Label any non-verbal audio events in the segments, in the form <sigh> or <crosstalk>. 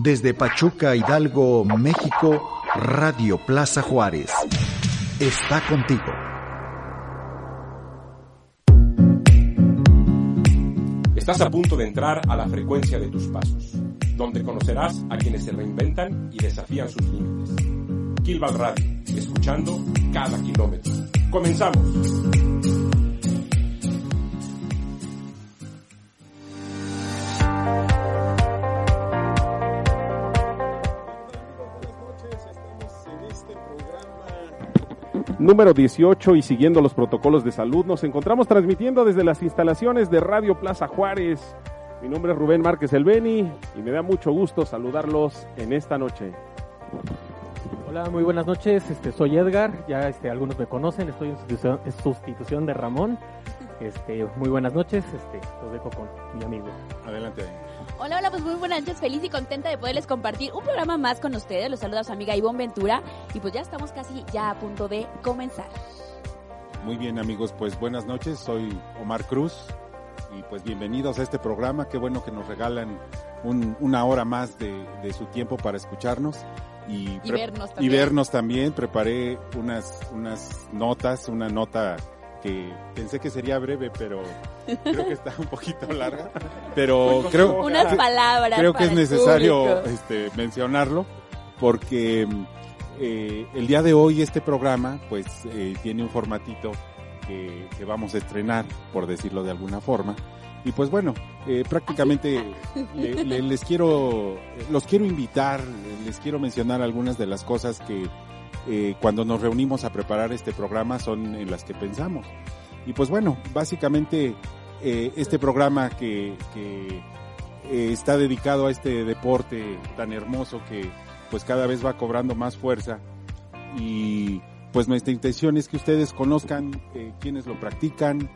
Desde Pachuca, Hidalgo, México, Radio Plaza Juárez. Está contigo. Estás a punto de entrar a la frecuencia de tus pasos, donde conocerás a quienes se reinventan y desafían sus límites. Kilval Radio, escuchando cada kilómetro. ¡Comenzamos! Número 18 y siguiendo los protocolos de salud, nos encontramos transmitiendo desde las instalaciones de Radio Plaza Juárez. Mi nombre es Rubén Márquez El Beni y me da mucho gusto saludarlos en esta noche. Hola, muy buenas noches. Este, soy Edgar. Ya este, algunos me conocen. Estoy en sustitución, en sustitución de Ramón. Este, muy buenas noches. Este, los dejo con mi amigo. Adelante. Hola, hola, pues muy buenas noches, feliz y contenta de poderles compartir un programa más con ustedes. Los saluda su amiga Ivonne Ventura y pues ya estamos casi ya a punto de comenzar. Muy bien amigos, pues buenas noches, soy Omar Cruz y pues bienvenidos a este programa, qué bueno que nos regalan una hora más de, su tiempo para escucharnos y, vernos y vernos también. Preparé unas, unas notas, una nota que pensé que sería breve, pero creo que está un poquito larga. <laughs> Pero creo, Unas palabras creo que es necesario este, mencionarlo porque eh, el día de hoy este programa pues eh, tiene un formatito que, vamos a estrenar, por decirlo de alguna forma. Y pues bueno, eh, prácticamente les quiero, los quiero invitar, les quiero mencionar algunas de las cosas que eh, cuando nos reunimos a preparar este programa son en las que pensamos. Y pues bueno, básicamente eh, este programa que, que eh, está dedicado a este deporte tan hermoso que pues cada vez va cobrando más fuerza y pues nuestra intención es que ustedes conozcan eh, quienes lo practican,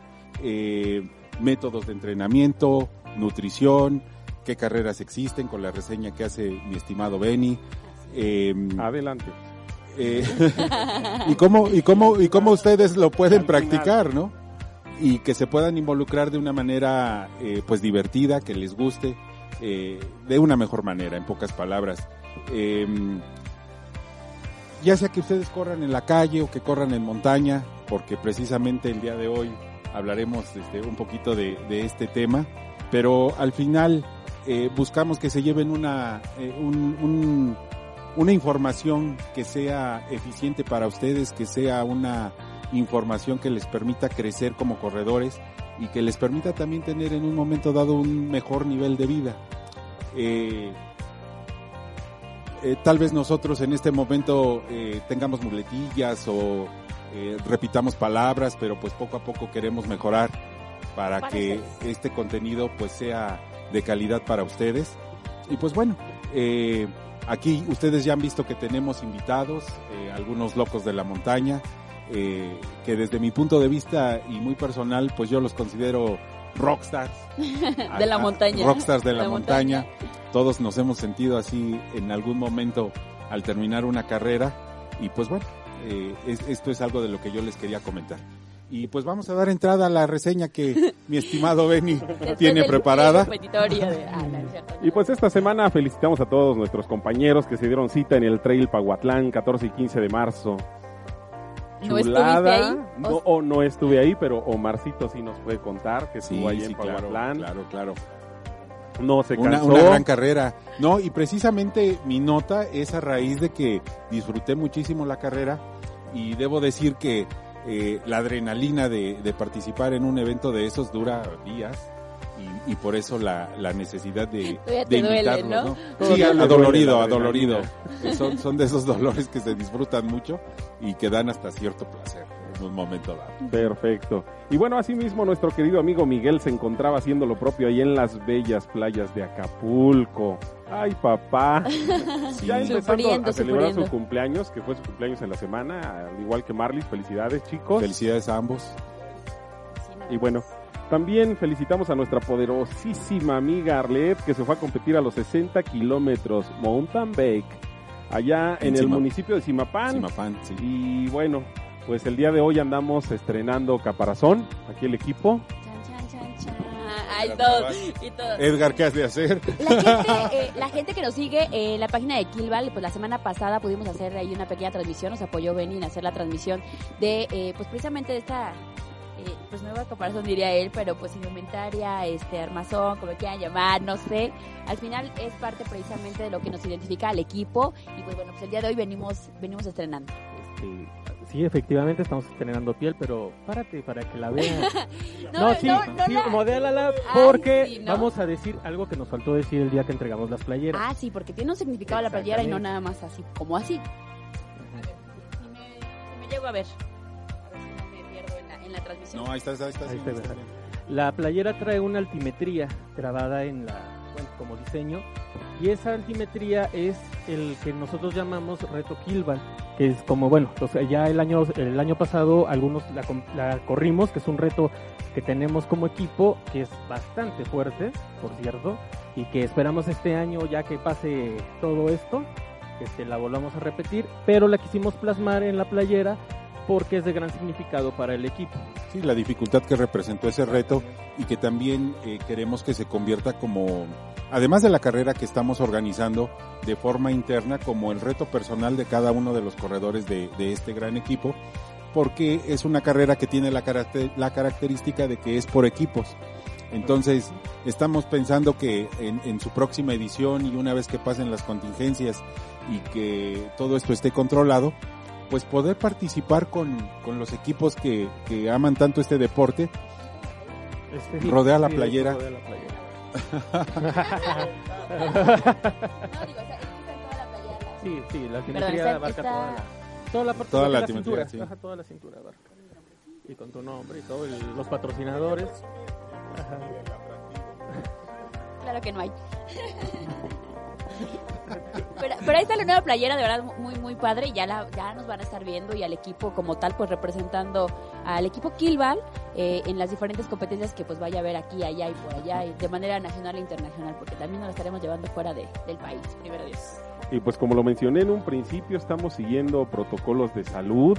métodos de entrenamiento, nutrición, qué carreras existen con la reseña que hace mi estimado Benny. Eh, Adelante. Eh, <laughs> y cómo y cómo y cómo ustedes lo pueden practicar, ¿no? Y que se puedan involucrar de una manera eh, pues divertida, que les guste, eh, de una mejor manera, en pocas palabras. Em, ya sea que ustedes corran en la calle o que corran en montaña, porque precisamente el día de hoy hablaremos este, un poquito de, de, este tema, pero al final buscamos que se lleven una, un, un una información que sea eficiente para ustedes, que sea una información que les permita crecer como corredores y que les permita también tener en un momento dado un mejor nivel de vida. Eh, eh, tal vez nosotros en este momento eh, tengamos muletillas o repitamos palabras, pero pues poco a poco queremos mejorar para que este contenido pues sea de calidad para ustedes. Y pues bueno, eh, Aquí ustedes ya han visto que tenemos invitados, eh, algunos locos de la montaña, eh, que desde mi punto de vista y muy personal, pues yo los considero rockstars. <laughs> de la montaña. Rockstars de la, montaña. Todos nos hemos sentido así en algún momento al terminar una carrera. Y pues bueno, eh, esto es algo de lo que yo les quería comentar. Y pues vamos a dar entrada a la reseña que <laughs> mi estimado Benny tiene preparada. Ah, y pues esta semana felicitamos a todos nuestros compañeros que se dieron cita en el Trail Paguatlán 14 y 15 de marzo. ¿No estuviste ahí? No, o no estuve ahí, pero Omarcito sí nos puede contar que estuvo ahí en Paguatlán. Claro, claro, No se cansó. Una, una, gran carrera. No, y precisamente mi nota es a raíz de que disfruté muchísimo la carrera y debo decir que eh, la adrenalina de, participar en un evento de esos dura días. Y, por eso la, necesidad de, de invitarlos, Sí, adolorido, adolorido. Son, son de esos dolores que se disfrutan mucho y que dan hasta cierto placer. Un momento dado. Perfecto. Y bueno, asimismo nuestro querido amigo Miguel se encontraba haciendo lo propio ahí en las bellas playas de Acapulco. Ay, papá. <laughs> Sí. Ya empezando Sufriendo, a celebrar sufriendo. su cumpleaños, que fue su cumpleaños en la semana, al igual que Marlis. Felicidades, chicos. Felicidades a ambos. Y bueno, también felicitamos a nuestra poderosísima amiga Arlet, que se fue a competir a los 60 kilómetros mountain bike, allá en, En el municipio de Simapán. Simapán, sí. Y bueno, pues el día de hoy andamos estrenando Caparazón, aquí el equipo. Chan, chan, chan, chan. Ay, todo. Y todo. Edgar, ¿qué has de hacer? La gente, <laughs> eh, la gente que nos sigue en la página de Kilval, pues la semana pasada pudimos hacer ahí una pequeña transmisión, nos apoyó Benny en hacer la transmisión de, eh, pues precisamente de esta, eh, pues nueva comparación diría él, pero pues indumentaria, este armazón, como quieran llamar, no sé. Al final es parte precisamente de lo que nos identifica al equipo y pues bueno, pues el día de hoy venimos, venimos estrenando. Este, sí, efectivamente estamos estrenando piel, pero párate para que la vean. <laughs> No, No, sí, no, no sí, la- modélala Ay, porque sí, ¿no? vamos a decir algo que nos faltó decir el día que entregamos las playeras. Ah, sí, porque tiene un significado la playera y no nada más así, como así. Si me, si me llego a ver. A ver si no me pierdo en la, en la transmisión. No, ahí estás, ahí estás. Ahí sí, está, está. La playera trae una altimetría grabada en la bueno, como diseño y esa altimetría es el que nosotros llamamos reto Kilval, que es como bueno, ya el año el año pasado algunos la, corrimos, que es un reto que tenemos como equipo que es bastante fuerte, por cierto, y que esperamos este año ya que pase todo esto, que este, la volvamos a repetir, pero la quisimos plasmar en la playera porque es de gran significado para el equipo. Sí, la dificultad que representó ese reto y que también eh, queremos que se convierta como, además de la carrera que estamos organizando de forma interna, como el reto personal de cada uno de los corredores de, este gran equipo, porque es una carrera que tiene la característica de que es por equipos. Entonces, estamos pensando que en, en su próxima edición y una vez que pasen las contingencias y que todo esto esté controlado, pues poder participar con, con los equipos que, que aman tanto este deporte. Este, sí, Rodea la sí, playera. rodea la playera. <laughs> Toda la playera. Sí, sí, la Perdón, simetría está- abarca está- toda la, toda la parte Toda de la la, cintura, sí. ajá, toda la cintura abarca. Y con tu nombre y todo, el- los patrocinadores. Ajá. Claro que no hay. <laughs> Pero, ahí está la nueva playera, de verdad, muy, muy padre. Y ya, ya nos van a estar viendo y al equipo como tal, pues representando al equipo Kilval eh, en las diferentes competencias que pues vaya a haber aquí, allá y por allá, y de manera nacional e internacional, porque también nos la estaremos llevando fuera de, del país, primero Dios. Y pues como lo mencioné en un principio, estamos siguiendo protocolos de salud.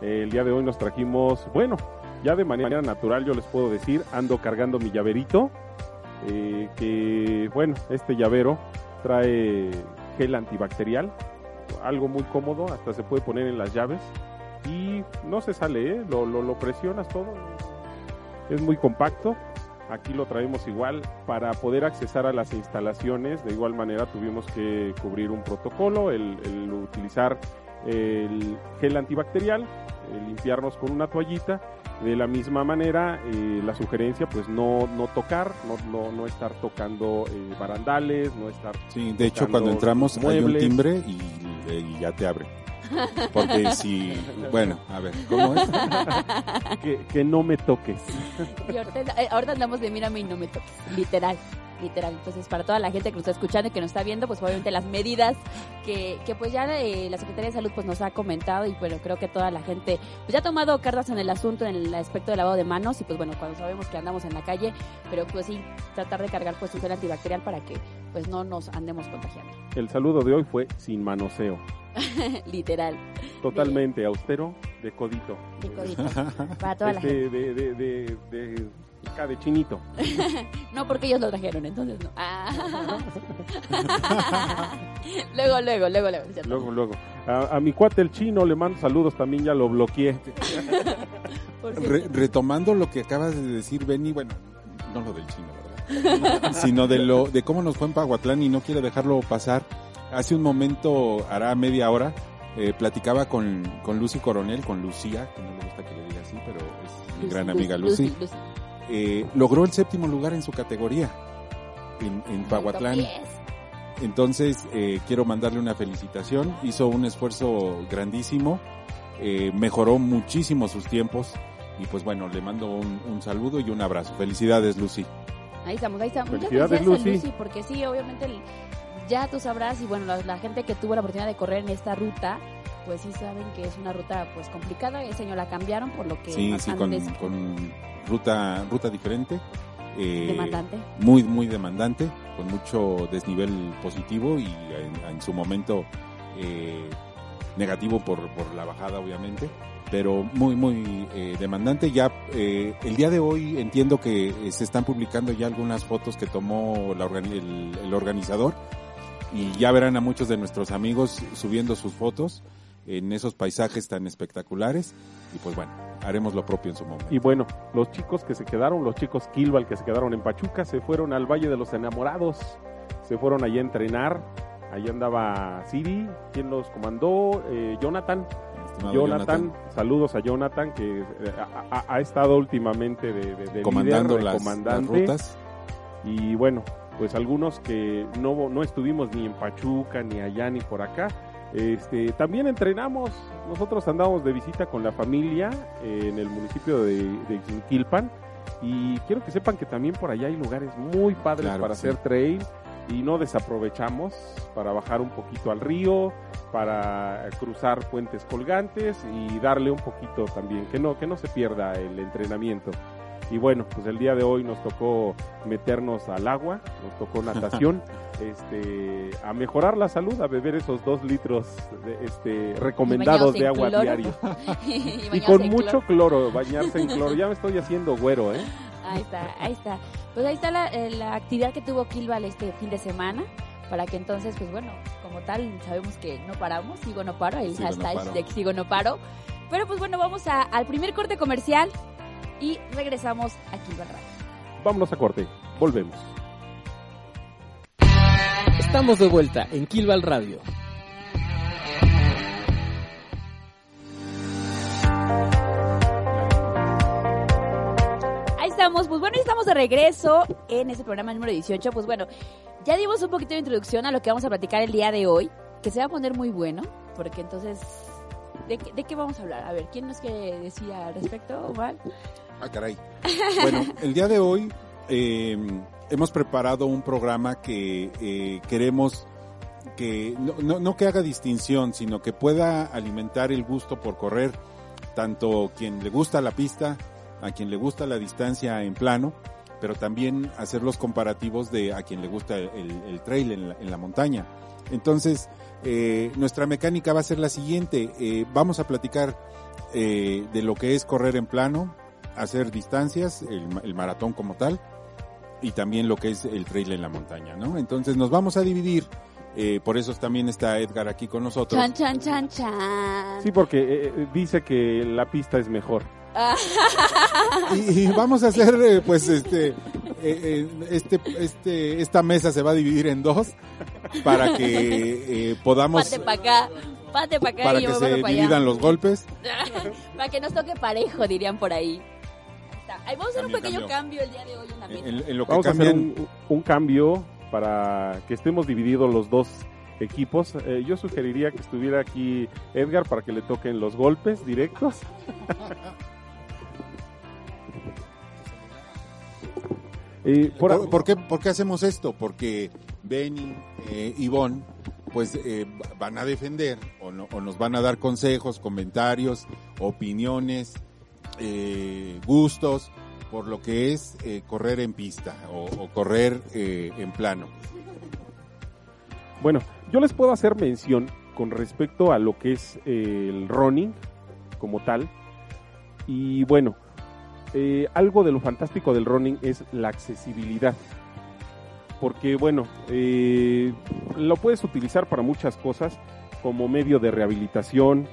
El día de hoy nos trajimos, bueno, ya de manera natural yo les puedo decir, ando cargando mi llaverito, eh, que bueno, este llavero trae gel antibacterial, algo muy cómodo, hasta se puede poner en las llaves y no se sale, ¿eh? lo, lo, presionas todo, es muy compacto. Aquí lo traemos igual para poder accesar a las instalaciones. De igual manera tuvimos que cubrir un protocolo, el, el utilizar el gel antibacterial, el limpiarnos con una toallita. De la misma manera, eh, la sugerencia, pues no, no tocar, no, no, no estar tocando eh, barandales, no estar Sí, de hecho cuando entramos hay un timbre y, y ya te abre. Porque si, <laughs> bueno, a ver, ¿cómo es? que, que no me toques. Y ahorita, eh, ahorita andamos de mírame y no me toques, literal, literal. Entonces, para toda la gente que nos está escuchando y que nos está viendo, pues obviamente las medidas que, que pues ya eh, la Secretaría de Salud pues nos ha comentado y bueno, creo que toda la gente pues ya ha tomado cartas en el asunto en el aspecto del lavado de manos y pues bueno, cuando sabemos que andamos en la calle, pero pues sí, tratar de cargar pues un gel antibacterial para que pues no nos andemos contagiando, El saludo de hoy fue sin manoseo, <laughs> literal, totalmente austero, de codito. de codito, para toda la gente. de, de, de, de, acá de chinito. <laughs> No, porque ellos lo trajeron, entonces no. Ah. <laughs> luego, luego, luego, luego. ¿cierto? Luego, luego. A, a mi cuate el chino le mando saludos, también ya lo bloqueé. <laughs> Re- retomando lo que acabas de decir, Benny, bueno, no lo del chino, ¿verdad? Sino de lo de cómo nos fue en Paguatlán y no quiero dejarlo pasar. Hace un momento, hará media hora, eh, platicaba con, con Lucy Coronel, con Lucía, que no le gusta que le diga así, pero es mi gran amiga Lucy. Lucy. Eh, logró el séptimo lugar en su categoría en, en Paguatlán. Top 10. Entonces, eh, quiero mandarle una felicitación. Hizo un esfuerzo grandísimo. eh, mejoró muchísimo sus tiempos y pues bueno, le mando un, un saludo y un abrazo. Felicidades, Lucy. Ahí estamos, ahí estamos. Muchas Felicidades, felicidades a Lucy. porque sí, obviamente el- ya tú sabrás y bueno, la, la gente que tuvo la oportunidad de correr en esta ruta, pues sí saben que es una ruta pues complicada. Ese año la cambiaron por lo que Sí, sí, con, ruta, ruta diferente. eh, demandante. muy muy demandante con mucho desnivel positivo y en, en su momento eh, negativo por, por la bajada obviamente pero muy muy eh, demandante ya eh, el día de hoy entiendo que eh, se están publicando ya algunas fotos que tomó la organi- el, el organizador y ya verán a muchos de nuestros amigos subiendo sus fotos en esos paisajes tan espectaculares y pues bueno haremos lo propio en su momento Y bueno, los chicos que se quedaron, los chicos Kilbal que se quedaron en Pachuca, se fueron al Valle de los Enamorados, se fueron allí a entrenar. Allí andaba Siri, quien los comandó, eh, Jonathan. Jonathan, saludos a Jonathan, que eh, ha, estado últimamente de, de- de comandando líder, de las, las comandante. rutas Y bueno, pues algunos que no, no estuvimos ni en Pachuca, ni allá, ni por acá. Este, también entrenamos, nosotros andamos de visita con la familia eh, en el municipio de, de Quinquilpan y quiero que sepan que también por allá hay lugares muy padres Claro para sí. hacer trail y no desaprovechamos para bajar un poquito al río, para cruzar puentes colgantes y darle un poquito también, que no, que no se pierda el entrenamiento. Y bueno, pues el día de hoy nos tocó meternos al agua, nos tocó natación, <laughs> este, a mejorar la salud, a beber esos dos litros de, este, recomendados de agua diario. <laughs> y con mucho cloro. cloro, bañarse en cloro. Ya me estoy haciendo güero, ¿eh? Ahí está, ahí está. Pues ahí está la, eh, la actividad que tuvo Kilval este fin de semana. Para que entonces, pues bueno, como tal, sabemos que no paramos, sigo no paro, el Sigo no hashtag paro. de sigo no paro. Pero pues bueno, vamos a- al primer corte comercial y regresamos a Kilval Radio. Vámonos a corte, volvemos. Estamos de vuelta en Kilval Radio. Ahí estamos, pues bueno, estamos de regreso en este programa número 18. Pues bueno, ya dimos un poquito de introducción a lo que vamos a platicar el día de hoy, que se va a poner muy bueno, porque entonces, ¿de, qué- de qué vamos a hablar? A ver, ¿quién nos quiere decir al respecto, Omar? Ah, caray. Bueno, el día de hoy eh, hemos preparado un programa que eh, queremos que no, no, no que haga distinción, sino que pueda alimentar el gusto por correr, tanto quien le gusta la pista, a quien le gusta la distancia en plano, pero también hacer los comparativos de a quien le gusta el, el trail en la, en la montaña. Entonces, eh, nuestra mecánica va a ser la siguiente. eh, vamos a platicar eh, de lo que es correr en plano, hacer distancias, el, ma- el maratón como tal, y también lo que es el trail en la montaña, ¿no? Entonces nos vamos a dividir, eh, por eso también está Edgar aquí con nosotros. Chan, chan, chan, chan. Sí, porque eh, eh, dice que la pista es mejor. <laughs> Y, y vamos a hacer, eh, pues, este, eh, eh, este, este, esta mesa se va a dividir en dos para que eh, podamos, Pate para acá, pate para acá para y yo que me se allá. dividan los golpes. <laughs> para que nos toque parejo, dirían por ahí. Ahí está. Ahí vamos a hacer un Cambio, pequeño cambio. cambio el día de hoy en la mesa. En, en lo que Vamos a hacer un, un cambio para que estemos divididos los dos equipos. Eh, yo sugeriría que estuviera aquí Edgar para que le toquen los golpes directos. <laughs> Por- ¿Por, por qué, por qué hacemos esto? Porque Benny, eh, Ivonne, pues eh, van a defender o, no- o nos van a dar consejos, comentarios, opiniones, eh, gustos por lo que es eh, correr en pista o, correr eh, en plano. Bueno, yo les puedo hacer mención con respecto a lo que es el running como tal. Y bueno, algo de lo fantástico del running es la accesibilidad. Porque bueno, lo puedes utilizar para muchas cosas, como medio de rehabilitación,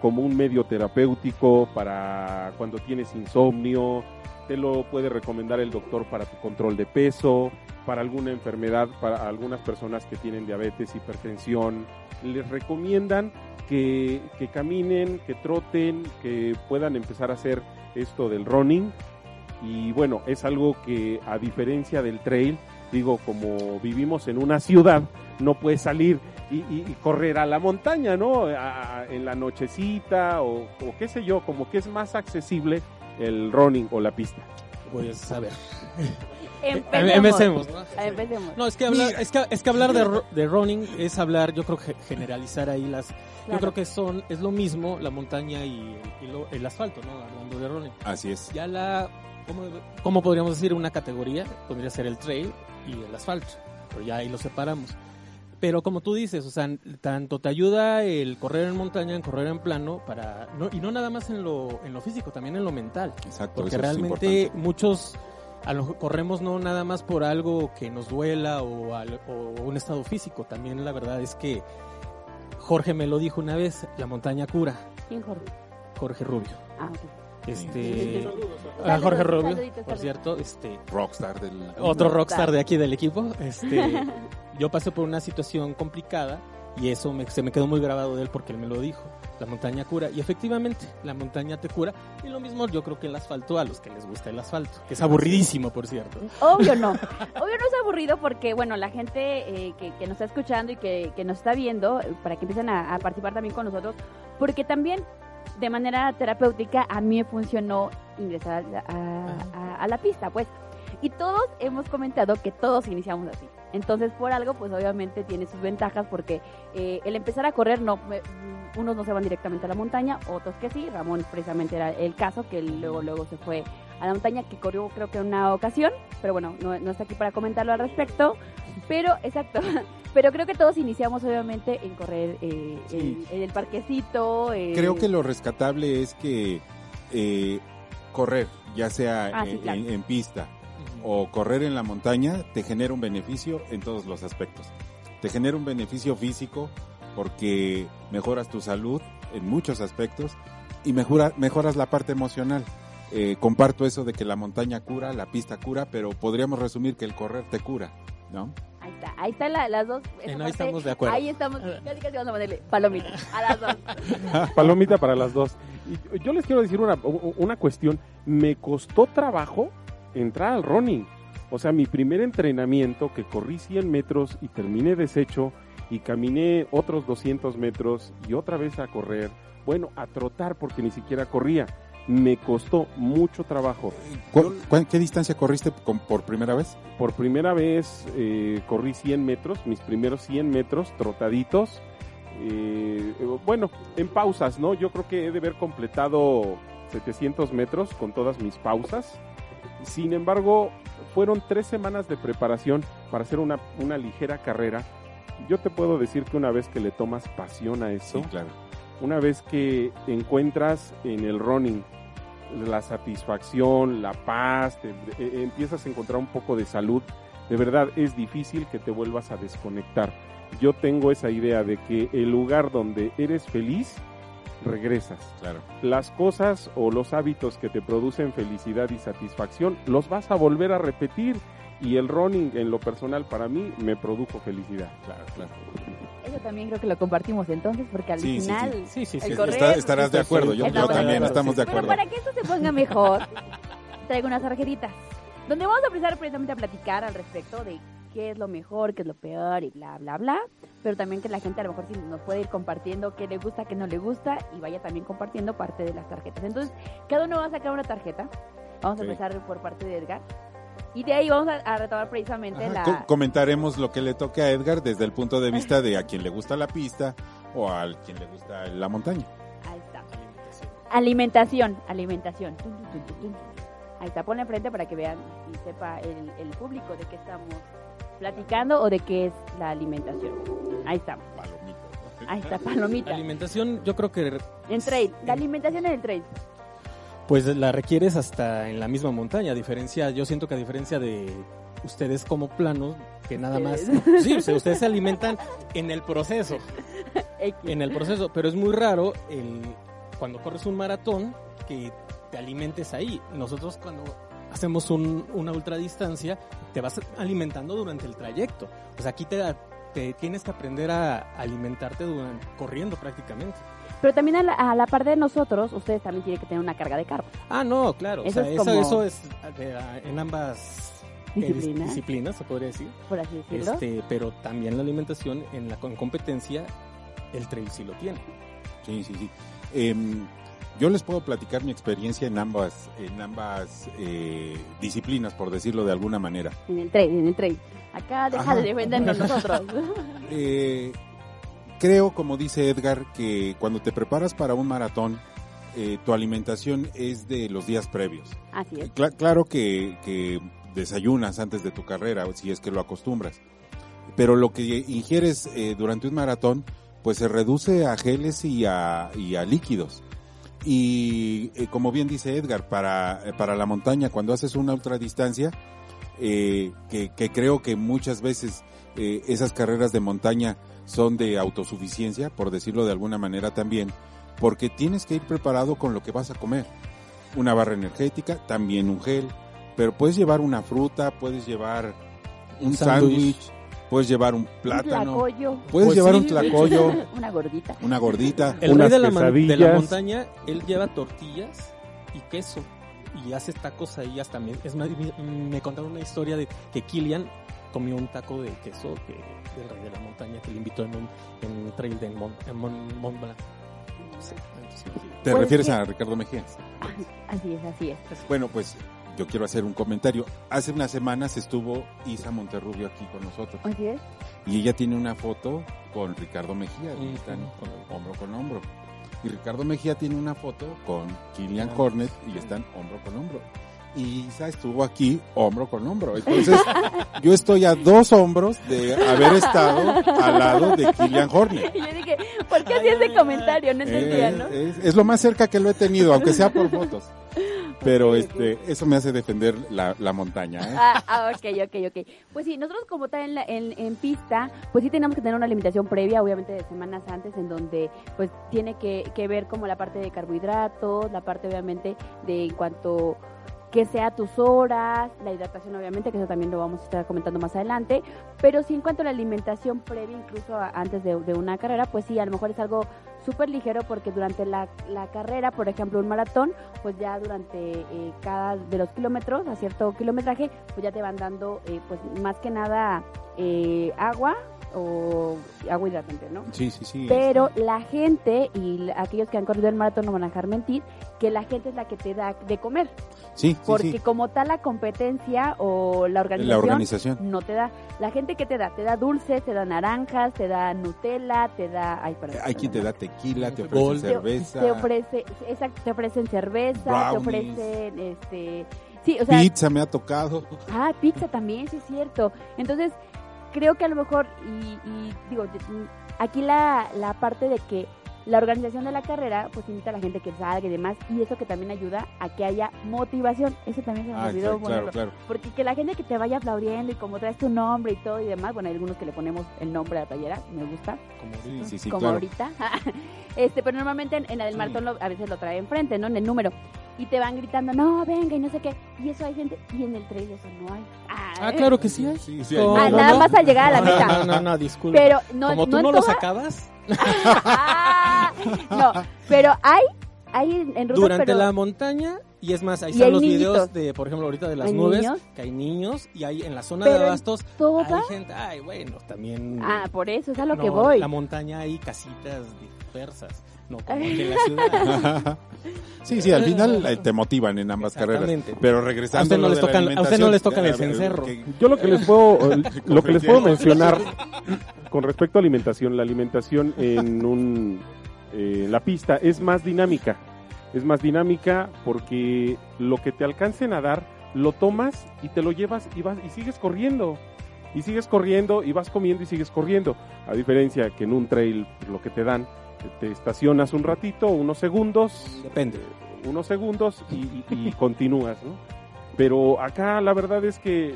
como un medio terapéutico para cuando tienes insomnio, te lo puede recomendar el doctor para tu control de peso, para alguna enfermedad, para algunas personas que tienen diabetes, hipertensión, les recomiendan que, que caminen, que troten, que puedan empezar a hacer esto del running. Y bueno, es algo que a diferencia del trail, digo, como vivimos en una ciudad, no puedes salir y, y- y correr a la montaña, ¿no? A- a- en la nochecita o, o qué sé yo, como que es más accesible el running o la pista. Pues a ver. Empecemos. Empecemos, ¿no? Empecemos. No, es que hablar, es que, es que hablar de, ro- de running es hablar, yo creo que generalizar ahí las... Yo Claro. creo que son, es lo mismo la montaña y, y lo- el asfalto, ¿no? Hablando de running. Así es. Ya la, ¿cómo, cómo podríamos decir? Una categoría podría ser el trail y el asfalto, pero ya ahí lo separamos. Pero como tú dices, o sea, tanto te ayuda el correr en montaña, en correr en plano, para no, y no nada más en lo, en lo físico, también en lo mental. Exacto. Porque realmente muchos a lo corremos no nada más por algo que nos duela o, al- o un estado físico. También la verdad es que Jorge me lo dijo una vez, la montaña cura. ¿Quién, Jorge? Jorge Rubio. Ah, ok. Este, Saludos, a Jorge Rubio, saluditos, por cierto, este, Rockstar del... otro rockstar de aquí del equipo. Este, <laughs> yo pasé por una situación complicada y eso me- se me quedó muy grabado de él porque él me lo dijo. La montaña cura y efectivamente la montaña te cura y lo mismo yo creo que el asfalto a los que les gusta el asfalto, que es aburridísimo por cierto. Obvio no. <laughs> Obvio no es aburrido porque, bueno, la gente eh, que, que nos está escuchando y que, que nos está viendo, eh, para que empiecen a, a participar también con nosotros, porque también de manera terapéutica a mí me funcionó ingresar a, a- a- a la pista, pues. Y todos hemos comentado que todos iniciamos así. Entonces, por algo, pues obviamente tiene sus ventajas porque eh, el empezar a correr, no, me- unos no se van directamente a la montaña, otros que sí. Ramón precisamente era el caso, que luego, luego se fue a la montaña, que corrió creo que en una ocasión, pero bueno, no, no está aquí para comentarlo al respecto. Pero, exacto, <laughs> pero creo que todos iniciamos obviamente en correr eh, Sí. en, en el parquecito. eh, Creo que lo rescatable es que eh, correr, ya sea Ah, sí, en, claro. en- en pista o correr en la montaña, te genera un beneficio en todos los aspectos. Te genera un beneficio físico porque mejoras tu salud en muchos aspectos y mejora, mejoras la parte emocional. Eh, comparto eso de que la montaña cura, la pista cura, pero podríamos resumir que el correr te cura, ¿no? Ahí está, ahí están la- las dos. En ahí estamos de acuerdo. Ahí estamos, casi casi vamos a ponerle palomita a las dos. <laughs> Palomita para las dos. Y yo les quiero decir una, una cuestión. Me costó trabajo entrar al running. O sea, mi primer entrenamiento, que corrí 100 metros y terminé deshecho y caminé otros 200 metros y otra vez a correr. Bueno, a trotar porque ni siquiera corría. Me costó mucho trabajo. ¿Cu- cu- ¿Qué distancia corriste por primera vez? Por primera vez eh, corrí 100 metros, mis primeros 100 metros trotaditos. Eh, bueno, en pausas, ¿no? Yo creo que he de haber completado 700 metros con todas mis pausas. Sin embargo, fueron tres semanas de preparación para hacer una, una ligera carrera. Yo te puedo decir que una vez que le tomas pasión a eso, Sí, claro. una vez que encuentras en el running la satisfacción, la paz, te- eh, empiezas a encontrar un poco de salud, de verdad es difícil que te vuelvas a desconectar. Yo tengo esa idea de que el lugar donde eres feliz, regresas. Claro. Las cosas o los hábitos que te producen felicidad y satisfacción, los vas a volver a repetir. Y el running, en lo personal, para mí, me produjo felicidad. Claro, claro. Eso también creo que lo compartimos entonces, porque al Sí, final. Sí, sí, sí. El Sí, correr- está- estarás de acuerdo, yo, también, estamos de Pero acuerdo. para que esto se ponga mejor, <laughs> traigo unas tarjetitas. Donde vamos a empezar precisamente a platicar al respecto de qué es lo mejor, qué es lo peor y bla, bla, bla. Pero también que la gente a lo mejor sí nos puede ir compartiendo qué le gusta, qué no le gusta y vaya también compartiendo parte de las tarjetas. Entonces, cada uno va a sacar una tarjeta. Vamos a empezar por parte de Edgar. Y de ahí vamos a, a retomar precisamente Ajá, la... co- comentaremos lo que le toque a Edgar desde el punto de vista de a quien le gusta la pista o a quien le gusta la montaña. Ahí está. Alimentación, alimentación. Ahí está, ponle enfrente para que vean y sepa el, el público de qué estamos platicando o de qué es la alimentación. Ahí está, ahí está, palomita. Alimentación, yo creo que En trail, la alimentación en el trail. Pues la requieres hasta en la misma montaña. A diferencia, yo siento que a diferencia de ustedes como planos, que nada más, <laughs> sí, o sea, ustedes se alimentan en el proceso, en el proceso, pero es muy raro el cuando corres un maratón que te alimentes ahí. Nosotros cuando hacemos un- una ultradistancia te vas alimentando durante el trayecto. Pues aquí te, te tienes que aprender a alimentarte durante, corriendo prácticamente. Pero también a la, a la par de nosotros, ustedes también tienen que tener una carga de carbo. Ah, no, claro. Eso o sea, es eso, como- eso es de- en ambas Disciplina. disciplina, se podría decir. Por así decirlo. Este, pero también la alimentación en la con competencia, el trail sí lo tiene. Sí, sí, sí. Em, yo les puedo platicar mi experiencia en ambas, en ambas eh, disciplinas, por decirlo de alguna manera. En el trail, en el trail. Acá deja Ajá. de defendernos <laughs> nosotros. Eh, creo, como dice Edgar, que cuando te preparas para un maratón, eh, tu alimentación es de los días previos. Así es. Cla- claro que, que desayunas antes de tu carrera, si es que lo acostumbras. Pero lo que ingieres eh, durante un maratón, pues se reduce a geles y a, y a líquidos. Y eh, como bien dice Edgar, para, para la montaña, cuando haces una ultradistancia, eh, que, que creo que muchas veces eh, esas carreras de montaña son de autosuficiencia, por decirlo de alguna manera también, porque tienes que ir preparado con lo que vas a comer. Una barra energética, también un gel, pero puedes llevar una fruta, puedes llevar un Un sándwich. puedes llevar un Un plátano, tlacoyo. puedes Pues llevar sí, un tlacoyo, <laughs> Una gordita. una gordita. El Unas rey de la, de la montaña, él lleva tortillas y queso y hace tacos ahí hasta me, es más, me, me contaron una historia de que Kilian comió un taco de queso que, del rey de la montaña que le invitó en un, en un trail de Mont, en Mont- Mont Blanc. Sí, entonces, ¿Te Pues refieres sí. a Ricardo Mejía? Así es, así es. Bueno, pues yo quiero hacer un comentario. Hace unas semanas estuvo Isa Monterrubio aquí con nosotros Así es. y ella tiene una foto con Ricardo Mejía y Ujú. están con- hombro con hombro. Y Ricardo Mejía tiene una foto con Kilian Hornet y están hombro con hombro. Y Isa estuvo aquí hombro con hombro. Entonces, <laughs> yo estoy a dos hombros de haber estado al lado de Kilian Hornet. Y yo dije, ¿por qué hacía ese comentario? No entendía, Eh, ¿no? es, es lo más cerca que lo he tenido, aunque sea por fotos. Pero este, eso me hace defender la, la montaña. ¿eh? Ah, ah, ok, ok, ok. Pues sí, nosotros como tal en, la- en, en pista, pues sí tenemos que tener una limitación previa, obviamente de semanas antes, en donde pues tiene que, que ver como la parte de carbohidratos, la parte obviamente de en cuanto que sea tus horas, la hidratación obviamente, que eso también lo vamos a estar comentando más adelante, pero sí en cuanto a la alimentación previa, incluso antes de, una carrera, pues sí, a lo mejor es algo súper ligero porque durante la, la carrera, por ejemplo, un maratón, pues ya durante eh, cada de los kilómetros, a cierto kilometraje, pues ya te van dando, eh, pues más que nada eh, agua o agua hidratante, ¿no? Sí, sí, sí. Pero la gente y aquellos que han corrido el maratón no van a dejar mentir que la gente es la que te da de comer, Sí, sí, porque sí. como tal la competencia o la organización, La organización. no te da. La gente que te da, te da dulces, te da naranjas, te da Nutella, te da, ay, perdón, Hay quien te da tequila, te ofrece cerveza, te ofrece, exacto, te ofrecen cerveza, te ofrecen, este, sí, o sea, pizza me ha tocado. Ah, pizza también, sí es cierto. Entonces, creo que a lo mejor, y, digo, aquí la, la parte de que la organización de la carrera, pues invita a la gente que salga y demás, y eso que también ayuda a que haya motivación. Eso también se me Ah, olvidó claro, ponerlo. claro. Porque que la gente que te vaya aplaudiendo y como traes tu nombre y todo y demás, bueno, hay algunos que le ponemos el nombre a la playera, me gusta, como Sí, ahorita. sí, sí, como claro. ahorita. <laughs> este, pero normalmente en, en la del Sí. maratón lo- a veces lo trae enfrente, ¿no? En el número. Y te van gritando, no, venga, y no sé qué. Y eso hay gente, y en el trail eso no hay. Ah, claro que sí hay. Sí, sí, ¿Cómo Ah, no? nada más al llegar a la meta. No, no, no, disculpa. Pero no, Como tú no lo todas- sacabas, Ah, <laughs> no, pero hay, hay en durante pero la montaña y es más, ahí Y están los niñitos. videos de, por ejemplo, ahorita de las ¿Hay nubes, niños? que hay niños y hay en la zona Pero de abastos hay gente, ay, bueno, también Ah, por eso es a lo no, que voy. La montaña hay casitas dispersas, no como aquí en la <laughs> ciudad. Sí, sí, al final eh, te motivan en ambas carreras. Exactamente. Pero regresando A usted no les tocan- a usted no les tocan el cencerro. que- Yo lo que les puedo, eh, lo que les puedo mencionar <laughs> con respecto a alimentación, la alimentación en <laughs> un eh, la pista es más dinámica, es más dinámica porque lo que te alcancen a dar lo tomas y te lo llevas y vas y sigues corriendo y sigues corriendo y vas comiendo y sigues corriendo, a diferencia que en un trail lo que te dan eh, te estacionas un ratito, unos segundos, Depende. unos segundos y, y- y <laughs> continúas, ¿no? Pero acá la verdad es que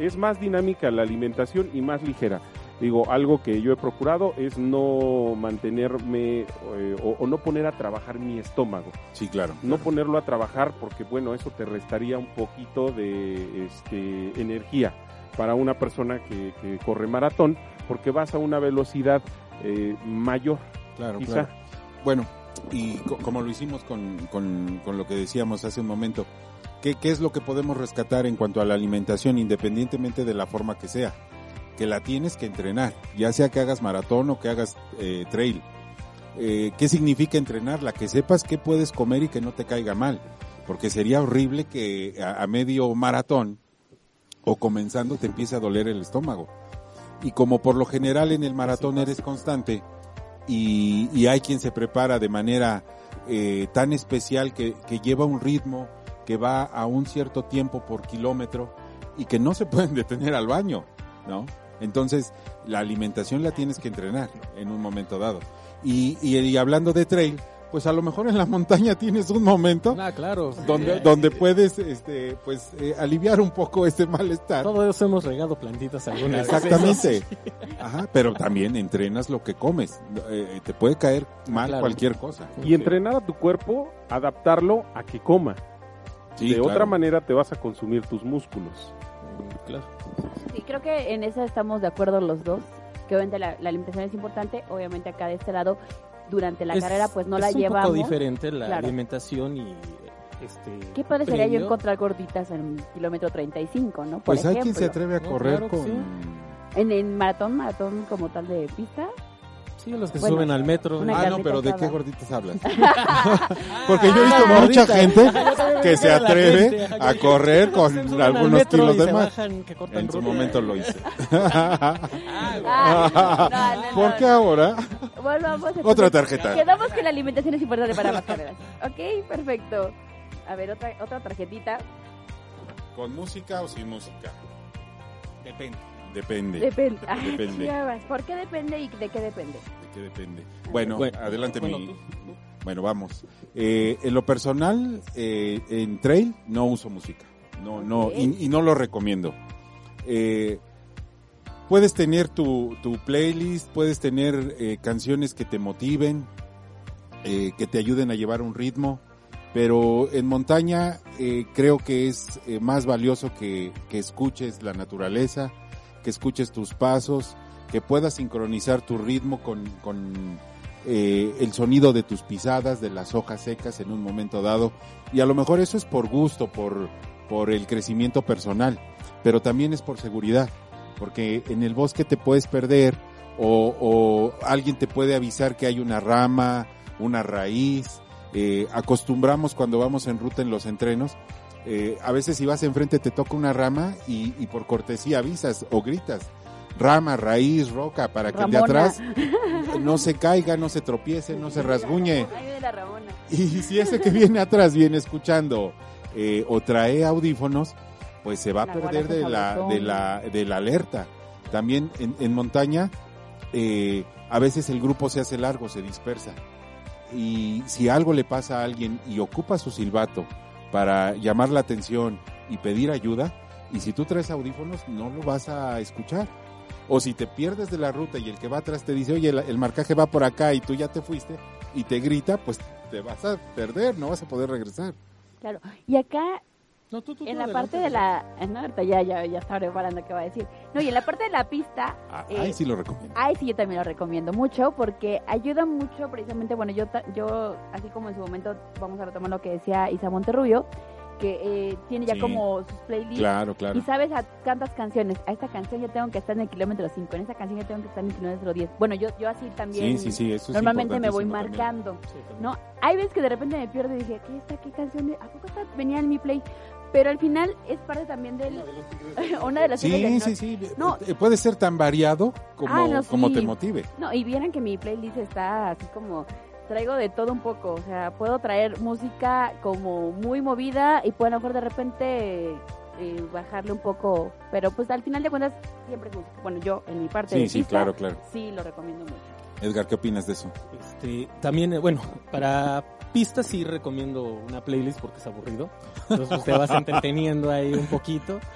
es más dinámica la alimentación y más ligera. Digo, algo que yo he procurado es no mantenerme eh, o, o no poner a trabajar mi estómago. Sí, claro. No ponerlo a trabajar porque, bueno, eso te restaría un poquito de este, energía para una persona que, que corre maratón porque vas a una velocidad eh, mayor, Claro, quizá. claro. Bueno, y co- como lo hicimos con, con, con lo que decíamos hace un momento, ¿qué, ¿qué es lo que podemos rescatar en cuanto a la alimentación, independientemente de la forma que sea? Que la tienes que entrenar, ya sea que hagas maratón o que hagas eh, trail. Eh, ¿Qué significa entrenarla? Que sepas qué puedes comer y que no te caiga mal. Porque sería horrible que a, medio maratón o comenzando te empiece a doler el estómago. Y como por lo general en el maratón eres constante y, hay quien se prepara de manera eh, tan especial que lleva un ritmo que va a un cierto tiempo por kilómetro y que no se pueden <laughs> detener al baño, ¿no? Entonces, la alimentación la tienes que entrenar en un momento dado. Y, y, y hablando de trail, pues a lo mejor en la montaña tienes un momento Ah, claro. donde, donde puedes este, pues, eh, aliviar un poco ese malestar. Todos hemos regado plantitas alguna vez. Exactamente. Ajá, pero también entrenas lo que comes. Eh, te puede caer mal Claro. cualquier cosa. Y entrenar a tu cuerpo, adaptarlo a que coma. Sí, de claro. otra manera te vas a consumir tus músculos. Claro. Sí, creo que en eso estamos de acuerdo los dos. Que obviamente la, la alimentación es importante. Obviamente acá de este lado, durante la Es- carrera, pues no la es un llevamos. poco diferente la Claro. alimentación y este. ¿Qué padre sería yo encontrar gorditas en kilómetro 35, no? Por Pues hay quien se ejemplo. atreve a No, correr claro con... sí. En el maratón, maratón como tal de pista. Sí, los que Bueno, suben al metro. Ah, no, pero ¿de qué gorditas hablas? <laughs> Porque yo he visto mucha gente que se atreve a correr con algunos kilos de más. En su momento lo hice. <laughs> Ah, no, no, no, ¿Por qué ahora? Volvamos, entonces, Otra tarjeta. Quedamos que la alimentación es importante para las carreras. Ok, perfecto. A ver, otra, otra tarjetita. ¿Con música o sin música? Depende. Depende. Depende. Ah, <laughs> Depende. ¿Por qué depende y de qué depende? ¿De qué depende? Bueno, Bueno, adelante bueno, mi... tú, Bueno, vamos. Eh, en lo personal, eh, en trail no uso música. No, no, y, y no lo recomiendo. Eh, puedes tener tu, tu playlist, puedes tener eh, canciones que te motiven, eh, que te ayuden a llevar un ritmo, pero en montaña eh, creo que es eh, más valioso que, que escuches la naturaleza, que escuches tus pasos, que puedas sincronizar tu ritmo con, con eh, el sonido de tus pisadas, de las hojas secas en un momento dado. Y a lo mejor eso es por gusto, por, por el crecimiento personal, pero también es por seguridad, porque en el bosque te puedes perder o, o alguien te puede avisar que hay una rama, una raíz. Eh, acostumbramos cuando vamos en ruta en los entrenos, eh, a veces si vas enfrente te toca una rama y, y por cortesía avisas o gritas. Rama, raíz, roca, para que el de Ramona. atrás no se caiga, no se tropiece, no se rasguñe. Ramona. Y si ese que viene atrás viene escuchando eh, o trae audífonos, pues se va a perder de la, de la, de la alerta. También en, en montaña, eh, a veces el grupo se hace largo, se dispersa. Y si algo le pasa a alguien y ocupa su silbato para llamar la atención y pedir ayuda, y si tú traes audífonos, no lo vas a escuchar. O si te pierdes de la ruta y el que va atrás te dice, oye, el, el marcaje va por acá y tú ya te fuiste, y te grita, pues te vas a perder, no vas a poder regresar. Claro. Y acá, No, tú, tú, tú, en la adelante, parte de la... ah, No, ahorita ya, ya, ya estaba preparando qué va a decir. No, y en la parte de la pista... Ah, eh, Ahí sí lo recomiendo. Ay, sí, yo también lo recomiendo mucho porque ayuda mucho precisamente, bueno, yo, yo así como en su momento, vamos a retomar lo que decía Isa Monterrubio, que eh, tiene ya Sí. como sus playlists Claro, claro. y sabes a cuántas canciones, a esta canción yo tengo que estar en el kilómetro 5, en esta canción yo tengo que estar en el kilómetro 10. Bueno, yo, yo así también Sí, sí, sí, eso es normalmente me voy también. marcando. Sí, también. No, hay veces que de repente me pierdo y dije, ¿qué está? ¿Qué canción? ¿A poco esta venía en mi play? Pero al final es parte también del... una de las <laughs> cosas Sí, que sí, no- sí. No. Eh, Puede ser tan variado como, Ah, no, sí. como te motive. No, y vieran que mi playlist está así como traigo de todo un poco, o sea, puedo traer música como muy movida y puedo a lo mejor de repente eh, bajarle un poco, pero pues al final de cuentas siempre es música. Bueno, yo en mi parte Sí, de sí, pista, claro, claro. sí lo recomiendo mucho. Edgar, ¿qué opinas de eso? Este, también, eh, bueno, para pistas sí recomiendo una playlist porque es aburrido. Entonces pues, te vas entreteniendo ahí un poquito. <laughs>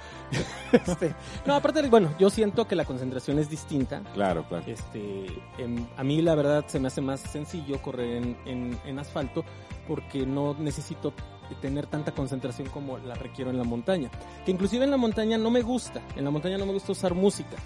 Este, no, aparte, de- bueno, yo siento que la concentración es distinta. Claro, claro. Este, em, a mí la verdad se me hace más sencillo correr en, en- en asfalto porque no necesito tener tanta concentración como la requiero en la montaña. Que inclusive en la montaña no me gusta, en la montaña no me gusta usar música.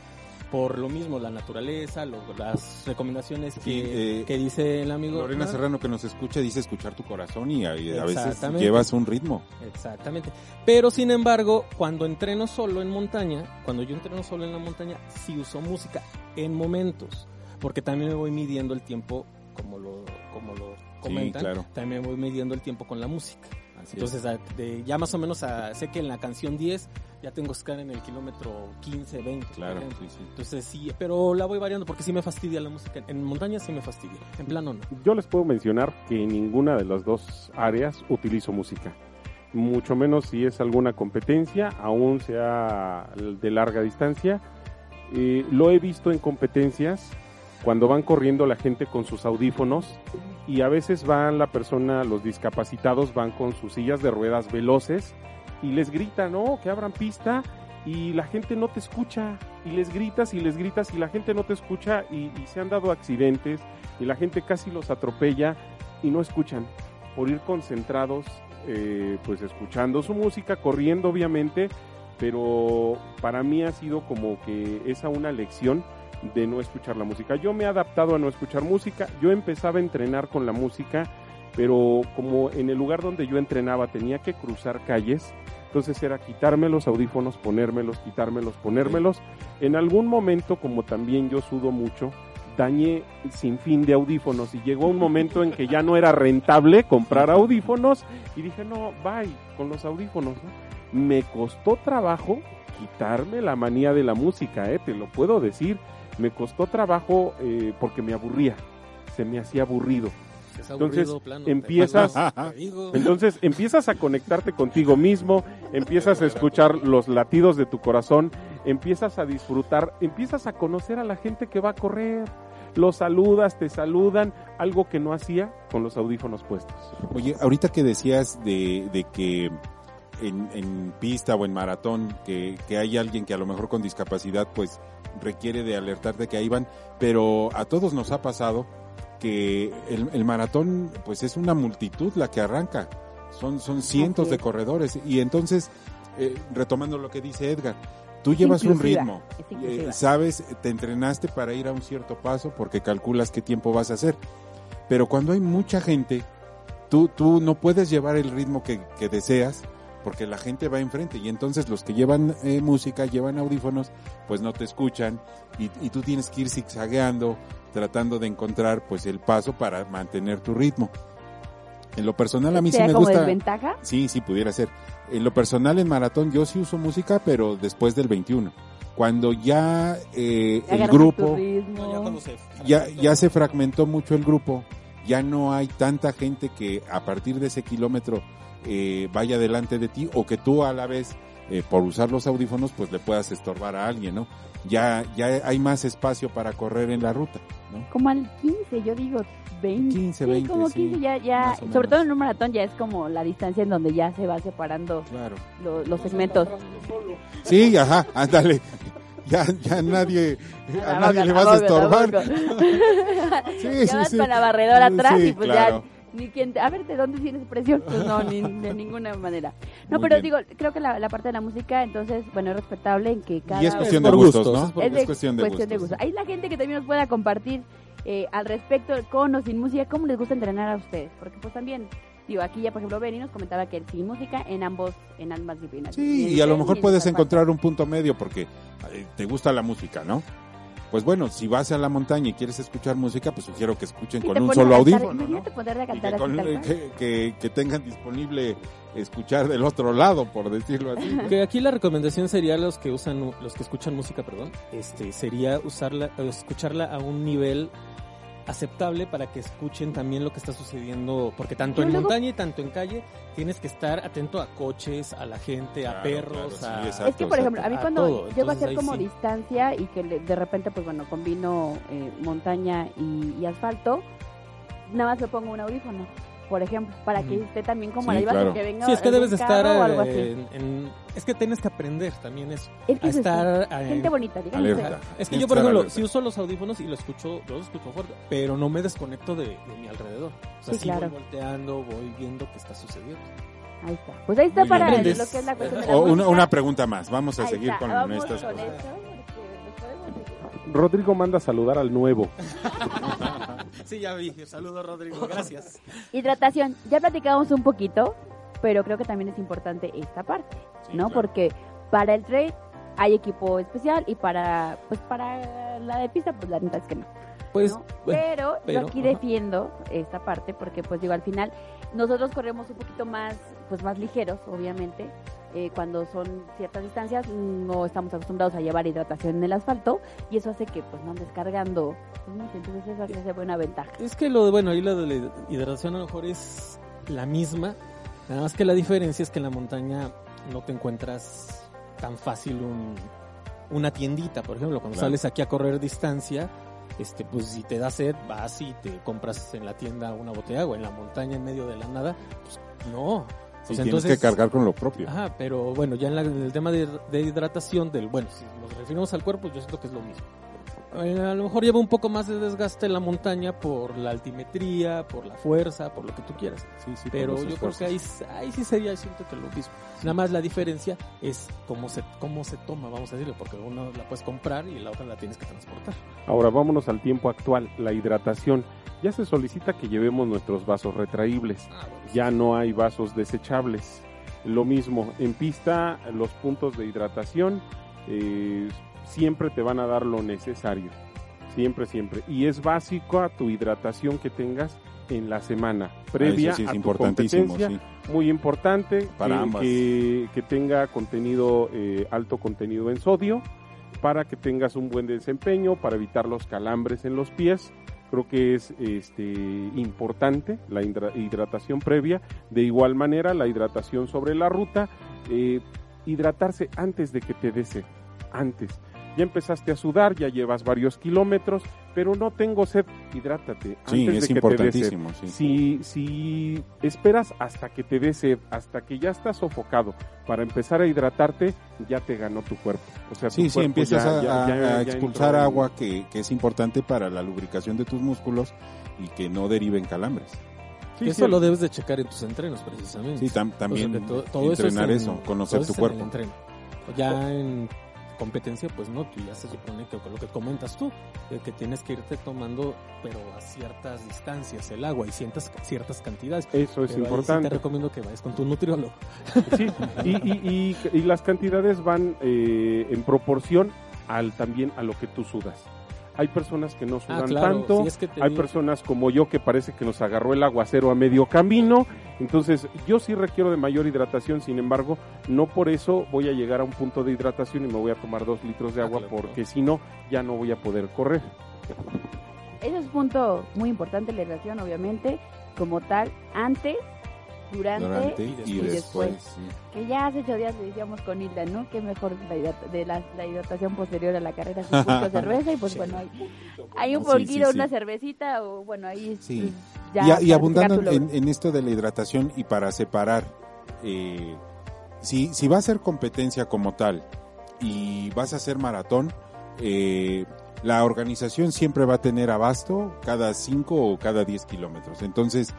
Por lo mismo, la naturaleza, lo- las recomendaciones que, Sí, eh, que dice el amigo. Lorena ¿no? Serrano que nos escucha dice escuchar tu corazón y a, y a veces llevas un ritmo. Exactamente. Pero sin embargo, cuando entreno solo en montaña, cuando yo entreno solo en la montaña, sí uso música en momentos, porque también me voy midiendo el tiempo, como lo, como lo comentan, claro. también me voy midiendo el tiempo con la música. Así Entonces, a- de- ya más o menos a- sé que en la canción 10 ya tengo estar en el kilómetro 15, 20. por Claro, sí, sí. Entonces sí, pero la voy variando porque sí me fastidia la música. En montaña sí me fastidia, en plano no. Yo les puedo mencionar que en ninguna de las dos áreas utilizo música. Mucho menos si es alguna competencia, aún sea de larga distancia. Eh, lo he visto en competencias cuando van corriendo la gente con sus audífonos y a veces van la persona, los discapacitados van con sus sillas de ruedas veloces y les gritan, no, que abran pista y la gente no te escucha. Y les gritas y les gritas y la gente no te escucha y, y se han dado accidentes y la gente casi los atropella y no escuchan por ir concentrados eh, pues escuchando su música corriendo obviamente pero para mí ha sido como que esa una lección de no escuchar la música. Yo me he adaptado a no escuchar música. Yo empezaba a entrenar con la música pero como en el lugar donde yo entrenaba tenía que cruzar calles entonces era quitarme los audífonos, ponérmelos, quitármelos, ponérmelos. En algún momento, como también yo sudo mucho, dañé sin fin de audífonos y llegó un momento en que ya no era rentable comprar audífonos y dije, no, bye, con los audífonos. ¿no? Me costó trabajo quitarme la manía de la música, ¿eh? te lo puedo decir. Me costó trabajo eh, porque me aburría, se me hacía aburrido. Es Entonces, plano, empiezas-. Entonces empiezas a conectarte contigo mismo, empiezas a escuchar los latidos de tu corazón, empiezas a disfrutar, empiezas a conocer a la gente que va a correr, los saludas, te saludan, algo que no hacía con los audífonos puestos. Oye, ahorita que decías de, de que en, en pista o en maratón, que, que hay alguien que a lo mejor con discapacidad pues requiere de alertar de que ahí van, pero a todos nos ha pasado que el, el maratón pues es una multitud la que arranca, son, son cientos de es. corredores y entonces, eh, retomando lo que dice Edgar, tú llevas un ritmo, eh, sabes, te entrenaste para ir a un cierto paso porque calculas qué tiempo vas a hacer. Pero cuando hay mucha gente, tú, tú no puedes llevar el ritmo que, que deseas porque la gente va enfrente y entonces los que llevan eh, música, llevan audífonos, pues no te escuchan y, y tú tienes que ir zigzagueando, tratando de encontrar pues el paso para mantener tu ritmo. En lo personal a mí sí ¿Sería me como gusta. desventaja? Sí, sí, pudiera ser. En lo personal en maratón yo sí uso música, pero después del 21. Cuando ya eh, el grupo, ya, ya se fragmentó mucho el grupo, ya no hay tanta gente que a partir de ese kilómetro eh, vaya delante de ti o que tú a la vez, eh, por usar los audífonos, pues le puedas estorbar a alguien, ¿no? Ya, ya hay más espacio para correr en la ruta, ¿no? Como al 15, yo digo 20. 15, Sí, 20, como sí, 15 ya, ya, sobre todo en un maratón ya es como la distancia en donde ya se va separando Claro. lo- los segmentos. Sí, ajá, ándale. Ya, ya nadie, <laughs> a nadie le vas a estorbar. <laughs> <laughs> Sí, ya sí, vas sí. con la barredora atrás Sí, y pues claro. ya ni quien te- a ver de dónde tienes presión pues no ni de ninguna manera no Muy pero bien. digo creo que la, la parte de la música entonces bueno es respetable en que cada Y es cuestión de gustos, gustos, ¿no? es de cuestión de gustos. gusto. Hay la gente que también nos pueda compartir eh, al respecto con o sin música, cómo les gusta entrenar a ustedes, porque pues también digo aquí ya por ejemplo Benny nos comentaba que sin música en ambos en ambas disciplinas. Sí, y a lo mejor puedes encontrar un punto medio porque eh, te gusta la música, ¿no? Pues bueno, si vas a la montaña y quieres escuchar música, pues sugiero que escuchen Sí, con un solo audífono, ¿no? Y que, con- que- que- que tengan disponible escuchar del otro lado, por decirlo así. <laughs> Que aquí la recomendación sería los que usan, los que escuchan música, perdón, este, sería usarla, o escucharla a un nivel aceptable para que escuchen también lo que está sucediendo, porque tanto en luego- montaña y tanto en calle tienes que estar atento a coches, a la gente, a perros, claro, sí, a... exacto. Es que, por ejemplo, a mí a cuando todo, llego a hacer como sí. distancia y que le- de repente, pues bueno, combino eh, montaña y, y asfalto, nada más le pongo un audífono, por ejemplo, para que esté también como Sí, la claro. que venga Sí, es que debes de estar carro o algo eh, así. en, en- Es que tienes que aprender también eso. Es que A es eso, estar... eh, gente bonita, digamos. Alerta. Es que Tienes yo, por ejemplo, alerta. si uso los audífonos y lo escucho, yo lo escucho fuerte, pero no me desconecto de, de mi alrededor. O sea, Sí, sí, claro. voy volteando, voy viendo qué está sucediendo. Ahí está. Pues ahí está Muy para bien. lo que es la cuestión de la O una, una pregunta más, vamos a Ahí seguir está, con vamos estas con cosas. podemos Rodrigo manda a saludar al nuevo. <laughs> sí, ya vi. Saludos, Rodrigo. Gracias. <laughs> Hidratación. Ya platicamos un poquito, pero creo que también es importante esta parte, ¿no? Porque para el trail hay equipo especial y para pues para la de pista pues la neta es que no. Pues, ¿no? bueno, pero, pero, yo aquí ajá. defiendo esta parte porque pues digo al final nosotros corremos un poquito más pues más ligeros obviamente eh, cuando son ciertas distancias no estamos acostumbrados a llevar hidratación en el asfalto y eso hace que pues no andes cargando pues, entonces eso hace buena ventaja Es que lo de, bueno, ahí lo de la hidratación a lo mejor es la misma, nada más que la diferencia es que en la montaña no te encuentras tan fácil un, una tiendita, por ejemplo, cuando Claro. sales aquí a correr distancia, este, pues si te da sed, vas y te compras en la tienda una botella de agua, en la montaña en medio de la nada, pues no. Sí, Pues tienes que cargar con lo propio. Ajá, pero bueno, ya en, la- en el tema de, de hidratación del, bueno, si nos referimos al cuerpo, yo siento que es lo mismo. Eh, a lo mejor lleva un poco más de desgaste en la montaña por la altimetría, por la fuerza, por lo que tú quieras. Sí, sí, Pero yo creo que ahí, ahí sí sería, siento que lo mismo. Nada más la diferencia es cómo se, cómo se toma, vamos a decirlo, porque una la puedes comprar y la otra la tienes que transportar. Ahora vámonos al tiempo actual, la hidratación. Ya se solicita que llevemos nuestros vasos retraíbles. Ya no hay vasos desechables. Lo mismo, en pista los puntos de hidratación eh, siempre te van a dar lo necesario. Siempre, siempre. Y es básico a tu hidratación que tengas en la semana previa Ah, Eso sí es a tu competencia. sí. Muy importante Para que, que, que tenga contenido, eh, alto contenido en sodio, para que tengas un buen desempeño, para evitar los calambres en los pies. Creo que es este, importante la hidra- hidratación previa. De igual manera, la hidratación sobre la ruta. eh, hidratarse antes de que te dé sed. Antes. Ya empezaste a sudar, ya llevas varios kilómetros, pero no tengo sed. Hidrátate. Sí, antes es de que te dé sed. importantísimo, sí. Si, si esperas hasta que te dé sed, hasta que ya estás sofocado para empezar a hidratarte, ya te ganó tu cuerpo. O sea, tu Sí, cuerpo empiezas ya- a, ya- a- ya- a ya expulsar en- agua que, que es importante para la lubricación de tus músculos y que no deriven calambres. Sí, eso sí, lo debes de checar en tus entrenos, precisamente. Sí, tam- también O sea, que to- todo eso entrenar es en- eso, conocer todo tu en cuerpo. entreno. Ya en competencia, pues no, tú ya se supone que con lo que comentas tú, de que tienes que irte tomando, pero a ciertas distancias el agua y ciertas, ciertas cantidades. Eso es Pero ahí sí importante. te recomiendo que vayas con tu nutriólogo. Sí, y, y- y- y las cantidades van eh, en proporción al también a lo que tú sudas. Hay personas que no sudan Ah, claro, tanto, sí, es que te hay personas como yo que parece que nos agarró el aguacero a medio camino, entonces yo sí requiero de mayor hidratación, sin embargo, no por eso voy a llegar a un punto de hidratación y me voy a tomar dos litros de Ah, agua claro. porque si no, ya no voy a poder correr. Ese es un punto muy importante, la hidratación, obviamente, como tal, antes, durante, Durante y, y después. después. sí. Que ya hace ocho días le decíamos con Hilda, ¿no? Que mejor la, hidrat- de la, la hidratación posterior a la carrera justo <laughs> cerveza y pues Sí. bueno, hay, hay un Sí, sí, poquito, sí. una cervecita o bueno, ahí Sí. ya y, a- y abundando en esto de la hidratación y para separar, eh, si, si va a ser competencia como tal y vas a hacer maratón, eh, la organización siempre va a tener abasto cada 5 o cada 10 kilómetros. Entonces,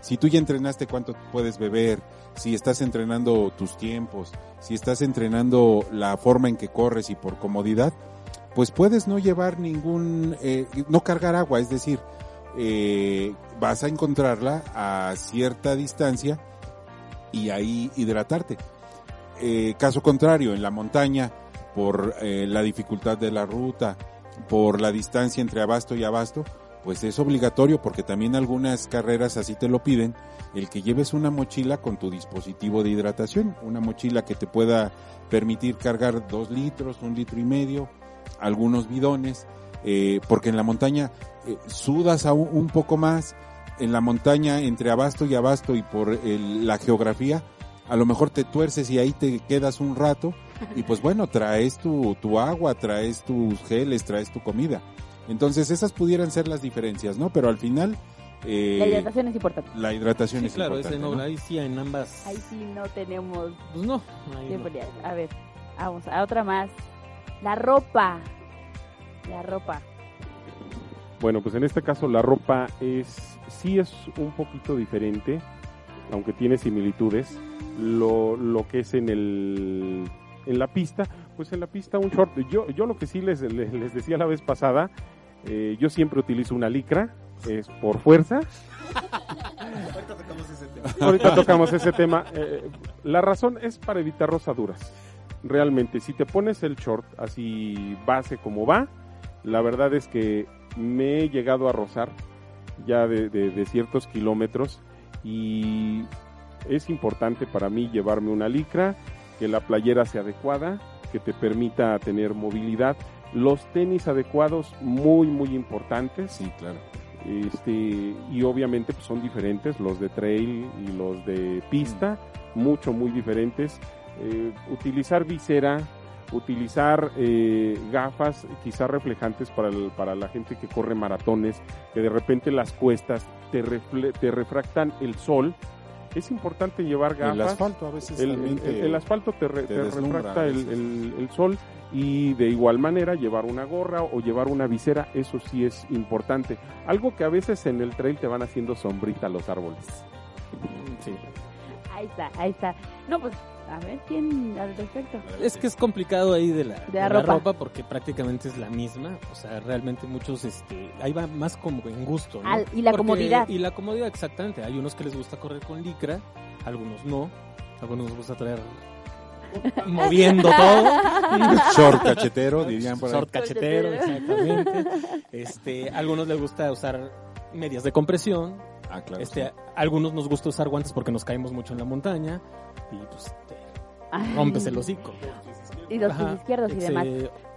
si tú ya entrenaste cuánto puedes beber, si estás entrenando tus tiempos, si estás entrenando la forma en que corres y por comodidad, pues puedes no llevar ningún, eh, no cargar agua, es decir, eh, vas a encontrarla a cierta distancia y ahí hidratarte. Eh, caso contrario, en la montaña, por eh, la dificultad de la ruta, por la distancia entre abasto y abasto, pues es obligatorio porque también algunas carreras así te lo piden, el que lleves una mochila con tu dispositivo de hidratación, una mochila que te pueda permitir cargar dos litros, un litro y medio, algunos bidones, eh, porque en la montaña eh, sudas aún un poco más, en la montaña entre abasto y abasto y por el- la geografía, a lo mejor te tuerces y ahí te quedas un rato y pues bueno, traes tu, tu agua, traes tus geles, traes tu comida. Entonces esas pudieran ser las diferencias, ¿no? Pero al final eh, La hidratación es importante. la hidratación Sí, es claro, importante. ese no, ¿no? ahí sí en ambas. Ahí sí no tenemos Pues no, no. A ver, vamos a otra más. La ropa. La ropa. Bueno, pues en este caso la ropa es sí es un poquito diferente, aunque tiene similitudes. Lo, lo que es en el en la pista, pues en la pista un short. Yo, yo lo que sí les, les, les decía la vez pasada, eh, yo siempre utilizo una licra, es por fuerza. Ahorita tocamos ese tema. Ahorita tocamos ese tema. Eh, la razón es para evitar rosaduras. Realmente, si te pones el short así base como va, la verdad es que me he llegado a rozar ya de, de- de ciertos kilómetros y es importante para mí llevarme una licra, que la playera sea adecuada, que te permita tener movilidad. Los tenis adecuados, muy, muy importantes. Sí, claro. Este, y obviamente pues, son diferentes los de trail y los de pista, mucho, muy diferentes. Eh, utilizar visera, utilizar eh, gafas quizás reflejantes para, el- para la gente que corre maratones, que de repente las cuestas te, refle- te refractan el sol. Es importante llevar gafas. El asfalto a veces El, el- te- el asfalto te, re- te refracta el- el sol y de igual manera llevar una gorra o llevar una visera, eso sí es importante. Algo que a veces en el trail te van haciendo sombrita los árboles. Sí. Ahí está, ahí está. No, pues, a ver, ¿quién al respecto? Es que es complicado ahí de la, De la ropa. porque prácticamente es la misma. O sea, realmente muchos, este, ahí va más como en gusto, ¿no? Al- y la comodidad. Y la comodidad, exactamente. Hay unos que les gusta correr con licra, algunos no. Algunos les gusta traer <laughs> moviendo todo. <laughs> Short cachetero, dirían por ahí. Short cachetero, exactamente. Este, algunos les gusta usar medias de compresión. Ah, claro. Este, sí. algunos nos gusta usar guantes porque nos caemos mucho en la montaña y pues te Ay. Rompes el hocico. Y los Ajá, izquierdos y demás.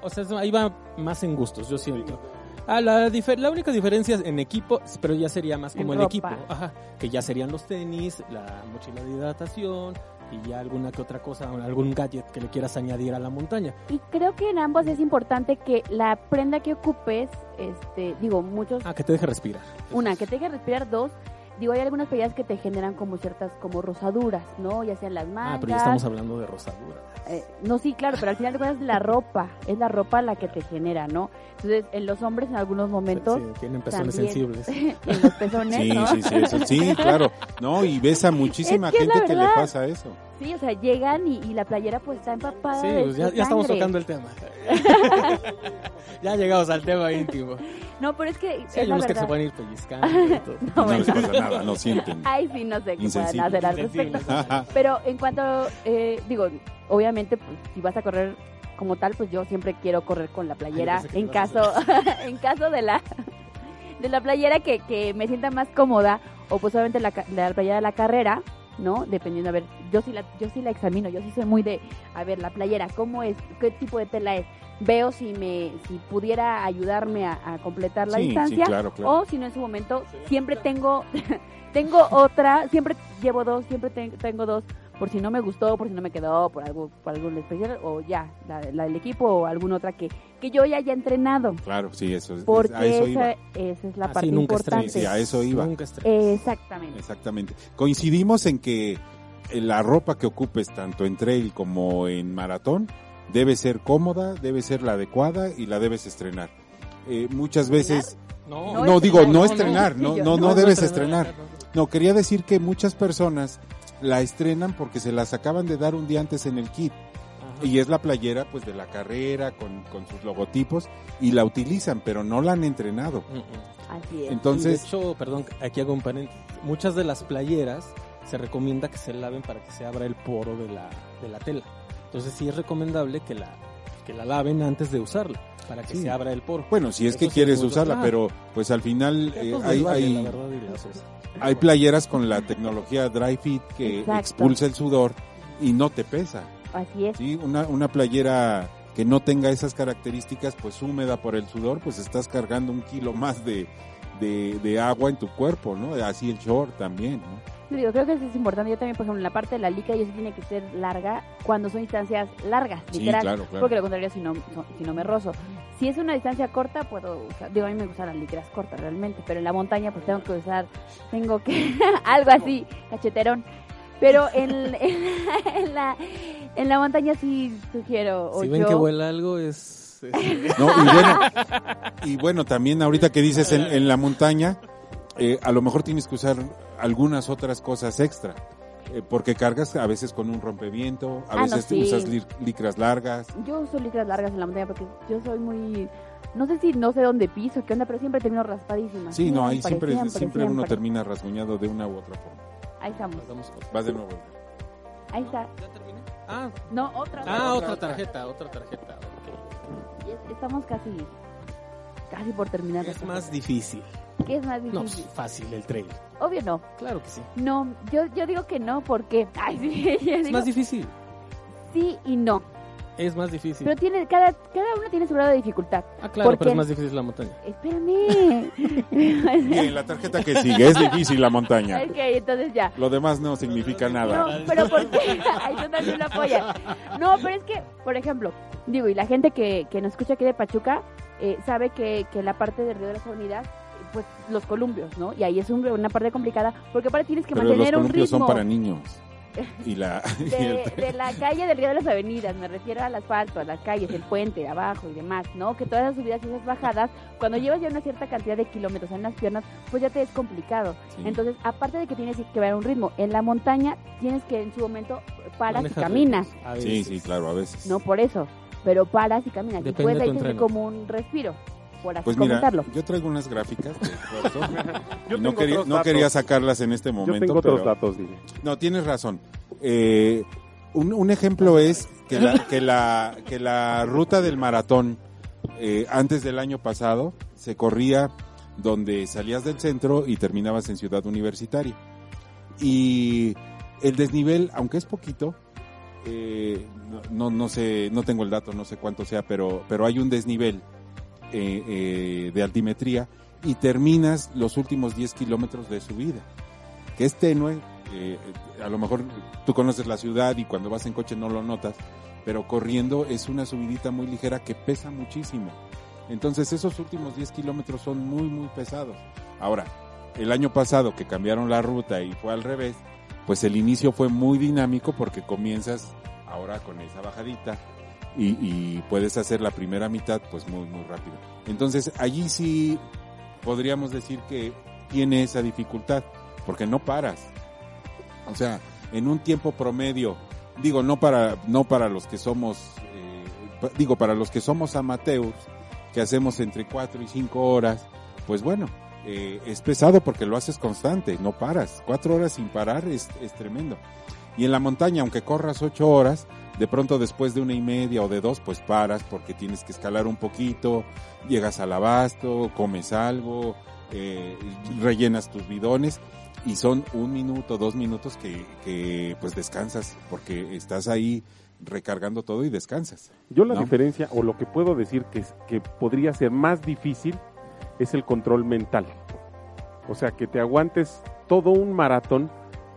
O sea, ahí va más en gustos, yo siento. Ah, la, la única diferencia es en equipo, pero ya sería más como En el ropa. equipo. Ajá, que ya serían los tenis, la mochila de hidratación y ya alguna que otra cosa, algún gadget que le quieras añadir a la montaña. Y creo que en ambos es importante que la prenda que ocupes, este, digo, muchos, Ah, que te deje respirar. una, que te deje respirar, dos, digo, hay algunas playeras que te generan como ciertas, como rosaduras, ¿no? Ya sean las mangas. Ah, pero ya estamos hablando de rosadura. Eh, no, sí, claro, pero al final de cuentas la ropa, es la ropa la que te genera, ¿no? Entonces, en los hombres en algunos momentos, Sí, tienen pezones también. sensibles. <laughs> en los pezones, Sí, ¿no? sí, sí, eso, sí, claro. No, y ves a muchísima Es que es gente que le pasa eso. Sí, o sea, llegan y, y la playera pues está empapada Sí, de pues su ya, ya estamos tocando el tema. <laughs> ya llegamos al tema íntimo. No, pero es que Sí, es hay unos que se verdad. pueden ir pellizcando y <laughs> todo. No, No bueno. les pasa nada, no sienten. Ay, sí, no sé qué Insensible. hacer al respecto. <laughs> Pero en cuanto, eh, digo, obviamente, pues, si vas a correr como tal, pues yo siempre quiero correr con la playera Ay, en caso, en caso de la de la playera que, que me sienta más cómoda o pues obviamente la, ca- la playera de la carrera, ¿no? Dependiendo, a ver, yo sí la yo sí la examino, yo sí soy muy de, a ver, la playera, ¿cómo es? ¿Qué tipo de tela es? Veo si me si pudiera ayudarme a, a completar la Sí, sí, distancia claro, claro. o si no en su momento siempre tengo <laughs> tengo otra, siempre llevo dos, siempre ten- tengo dos por si no me gustó, por si no me quedó, por algo por algún especial o ya, la, la del equipo o alguna otra que que yo ya haya entrenado, Claro, sí, eso es. porque a eso esa, iba. esa es la Así parte nunca importante. estrenes, sí, a eso iba. Nunca. Exactamente. Exactamente. Coincidimos en que la ropa que ocupes tanto en trail como en maratón debe ser cómoda, debe ser la adecuada y la debes estrenar. Eh, muchas veces, No, No no, digo, no estrenar, sí, no, no no, debes estrenar. No, quería decir que muchas personas la estrenan porque se las acaban de dar un día antes en el kit. Ajá. Y es la playera pues de la carrera con, con sus logotipos y la utilizan, pero no la han entrenado. Mm, mm. Así es. Entonces, Y de hecho, perdón, aquí hago un paréntesis. Muchas de las playeras se recomienda que se laven para que se abra el poro de la, de la tela. Entonces sí es recomendable que la, que la laven antes de usarla, para que Sí. se abra el poro. bueno, si es Eso que quieres usarla, claro. pero pues al final eh, hay, hay, la verdad. Hay playeras con la tecnología Dry Fit que Exacto. expulsa el sudor y no te pesa. Así es. ¿sí? Una, una playera que no tenga esas características, pues húmeda por el sudor, pues estás cargando un kilo más de, de, de agua en tu cuerpo, ¿no? Así el short también, ¿no? Digo, creo que eso es importante. Yo también, por ejemplo, en la parte de la lica, yo sí tiene que ser larga cuando son distancias largas, Sí, literal. claro, claro. Porque lo contrario, si no, si no me rozo. Si es una distancia corta, puedo usar. Digo, a mí me gustan las licras cortas realmente. Pero en la montaña, pues tengo que usar. Tengo que. <laughs> algo así, cacheterón. Pero en, <laughs> en, la, en, la, en la montaña sí sugiero. O Si ven yo, que vuela algo, es... es- <laughs> No, y bueno, y bueno, también ahorita que dices en, en la montaña, eh, a lo mejor tienes que usar algunas otras cosas extra. Eh, porque cargas a veces con un rompeviento, a Ah, no, veces sí. usas li- licras largas. Yo uso licras largas en la montaña porque yo soy muy... No sé si no sé dónde piso, qué onda, pero siempre termino raspadísima. Sí, no, ahí Siempre, siempre, siempre, uno termina rasguñado de una u otra forma. Ahí estamos. Vas de nuevo. Ahí está. ¿Ya terminé? Ah, No, otra. ah, otra tarjeta, otra tarjeta. Estamos casi... Casi por terminar. Es más tarjeta. difícil. ¿Qué es más No, difícil? fácil el trail. Obvio no. Claro que sí. No, yo, yo digo que no, porque... <laughs> Ay, sí, yo Es digo más difícil. sí y no. Es más difícil. Pero tiene, cada, cada uno tiene su grado de dificultad. Ah, claro, ¿por pero es más difícil la montaña. Espérame. <laughs> Bien, la tarjeta que sigue es difícil la montaña. ok, entonces ya. Lo demás no significa No, nada. pero ¿por qué? <laughs> Ay, tú también lo apoyas. No, pero es que, por ejemplo, digo, y la gente que, que nos escucha aquí de Pachuca eh, sabe que, que la parte del Río de las Avenidas, eh, pues los columpios, ¿no? Y ahí es un- una parte complicada, porque aparte tienes que Pero los mantener un columpios ritmo son para niños. Y la <laughs> y de, la calle del Río de las Avenidas, me refiero al asfalto, a las calles, el puente, abajo y demás, ¿no? Que todas las subidas y esas bajadas, cuando llevas ya una cierta cantidad de kilómetros en las piernas, pues ya te es complicado. Sí. Entonces, aparte de que tienes que ver un ritmo, en la montaña tienes que en su momento paras y caminas, Sí, sí, claro, a veces. no por eso, pero paras y caminas. Depende y puedes ahí tener como un respiro, por así Pues mira, comentarlo. yo traigo unas gráficas de. <laughs> Yo no quería, otros no datos. quería sacarlas en este Yo momento, tengo otros pero datos, dile. no tienes razón. Eh, un, un ejemplo es que la, que la que la ruta del maratón eh, antes del año pasado se corría donde salías del centro y terminabas en Ciudad Universitaria y el desnivel, aunque es poquito, eh, no, no, no sé, no tengo el dato, no sé cuánto sea, pero, pero hay un desnivel eh, eh, de altimetría y terminas los últimos 10 kilómetros de subida, que es tenue, eh, a lo mejor tú conoces la ciudad y cuando vas en coche no lo notas, pero corriendo es una subidita muy ligera que pesa muchísimo. Entonces esos últimos 10 kilómetros son muy, muy pesados. Ahora, el año pasado que cambiaron la ruta y fue al revés, pues el inicio fue muy dinámico porque comienzas ahora con esa bajadita y, y puedes hacer la primera mitad pues muy, muy rápido. Entonces allí sí podríamos decir que tiene esa dificultad porque no paras. O sea, en un tiempo promedio, digo, no para, no para los que somos, eh, digo, para los que somos amateurs, que hacemos entre 4 y 5 horas, pues bueno, eh, es pesado porque lo haces constante, no paras. Cuatro horas sin parar es, es tremendo. Y en la montaña, aunque corras ocho horas, de pronto después de una y media o de dos, pues paras porque tienes que escalar un poquito, llegas al abasto, comes algo, eh, rellenas tus bidones y son un minuto, dos minutos que, que pues descansas porque estás ahí recargando todo y descansas. Yo la ¿no? diferencia, o lo que puedo decir que, que podría ser más difícil, es el control mental. O sea, que te aguantes todo un maratón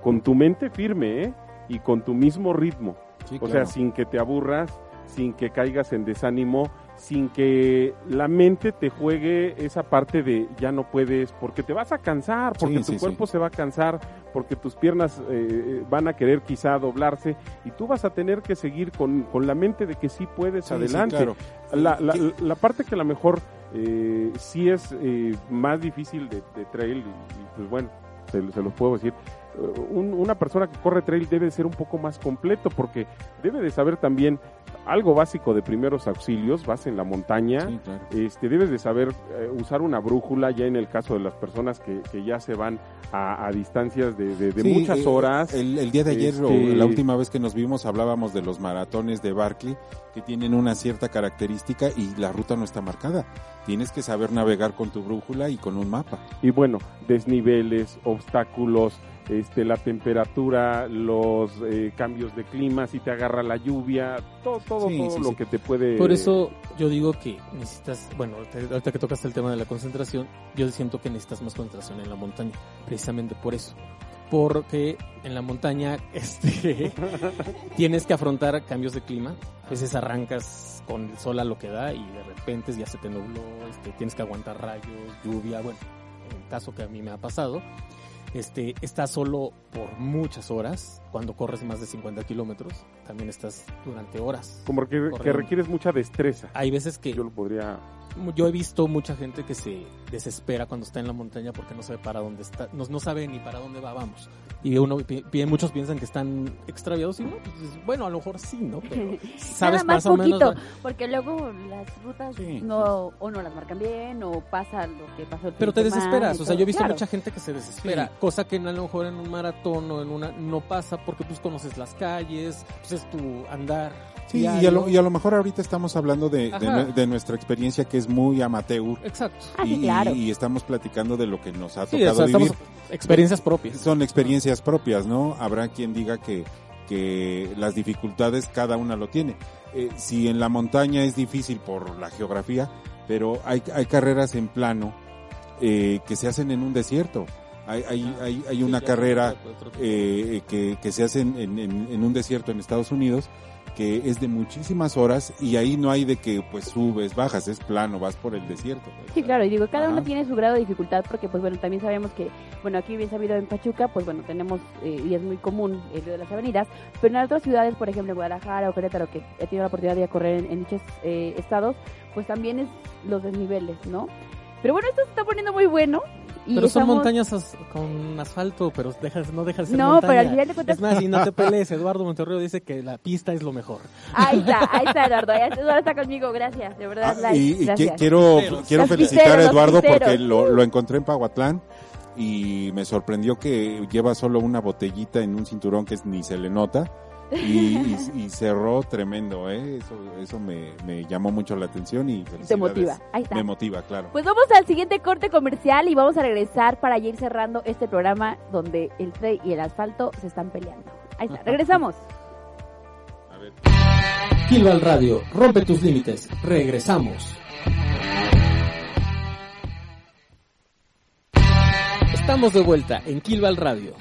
con tu mente firme, ¿eh? Y con tu mismo ritmo. Sí, O claro. sea, sin que te aburras, sin que caigas en desánimo, sin que la mente te juegue esa parte de ya no puedes, porque te vas a cansar, porque Sí, tu sí, cuerpo se va a cansar, porque tus piernas eh, van a querer quizá doblarse y tú vas a tener que seguir con, con la mente de que sí puedes adelante. claro. La, la- parte que a lo mejor eh, sí es eh, más difícil de, de trail, y, y, pues bueno, se, se los puedo decir, eh, un- una persona que corre trail debe ser un poco más completo porque debe de saber también algo básico de primeros auxilios, vas en la montaña, Sí, claro. este, debes de saber eh, usar una brújula ya en el caso de las personas que, que ya se van a, a distancias de, de- de Sí, muchas eh, horas. El, el día de ayer, o Este- la última vez que nos vimos, hablábamos de los maratones de Barclay, que tienen una cierta característica y la ruta no está marcada. Tienes que saber navegar con tu brújula y con un mapa. Y bueno, desniveles, obstáculos, este, la temperatura, los eh, cambios de clima, si te agarra la lluvia, todo, todo, Sí, todo sí, lo sí. que te puede... Por eso yo digo que necesitas, bueno, ahorita ahorita que tocas el tema de la concentración, yo siento que necesitas más concentración en la montaña, precisamente por eso. Porque en la montaña <laughs> este, tienes que afrontar cambios de clima. A veces arrancas con el sol a lo que da y de repente ya se te nubló, este, tienes que aguantar rayos, lluvia, bueno, en el caso que a mí me ha pasado. Este, estás solo por muchas horas, cuando corres más de 50 kilómetros, también estás durante horas. Como que, que requieres mucha destreza. Hay veces que Yo lo podría... yo he visto mucha gente que se desespera cuando está en la montaña porque no sabe para dónde está, no, no sabe ni para dónde va, vamos. Y uno, pi- pi- muchos piensan que están extraviados y no, pues, bueno, a lo mejor sí, ¿no? Pero <laughs> sabes Nada más más o menos. poquito, porque luego las rutas Sí. no o no las marcan bien o pasa lo que pasó el Pero te desesperas, o sea, yo he visto Claro. mucha gente que se desespera, cosa que a lo mejor en un maratón o en una no pasa porque pues conoces las calles, pues es tu andar. Sí, y a, lo, y a lo mejor ahorita estamos hablando de, de nuestra experiencia que es muy amateur Exacto. Ah, sí, y, claro. y estamos platicando de lo que nos ha Sí, tocado o sea, vivir. experiencias propias. Son experiencias propias, ¿no? Habrá quien diga que, que las dificultades cada una lo tiene. Eh, si en la montaña es difícil por la geografía, pero hay, hay carreras en plano eh, que se hacen en un desierto. Hay, hay, hay, hay una carrera eh, que, que se hace en- en un desierto en Estados Unidos que es de muchísimas horas y ahí no hay de que pues subes, bajas, es plano, vas por el desierto. Sí, claro, y digo, cada uno Ajá. tiene su grado de dificultad porque, pues bueno, también sabemos que, bueno, aquí bien sabido en Pachuca, pues bueno, tenemos, eh, y es muy común el río de las avenidas, pero en otras ciudades, por ejemplo, Guadalajara o Querétaro, que he tenido la oportunidad de correr en, en dichos eh, estados, pues también es los desniveles, ¿no? Pero bueno, esto se está poniendo muy bueno. Y Pero son estamos- montañas as- con asfalto, pero dejas, no dejas de ser No, montaña. pero al final de cuentas- Es más, y no te <laughs> pelees, Eduardo Monterrey dice que la pista es lo mejor. Ahí está, ahí está <laughs> Eduardo, ahí está, Eduardo está conmigo, gracias, de verdad, Ah, y y gracias. quiero, quiero Los felicitar pisteros, a Eduardo porque lo, lo encontré en Pahuatlán y me sorprendió que lleva solo una botellita en un cinturón que ni se le nota y, y- y cerró tremendo, ¿eh? Eso, eso me, me llamó mucho la atención y Te motiva, ahí está. Me motiva, claro. Pues vamos al siguiente corte comercial y vamos a regresar para ya ir cerrando este programa donde el tren y el asfalto se están peleando. Ahí está, regresamos. <laughs> A ver. Kilval Radio, rompe tus límites. Regresamos. Estamos de vuelta en Kilval Radio.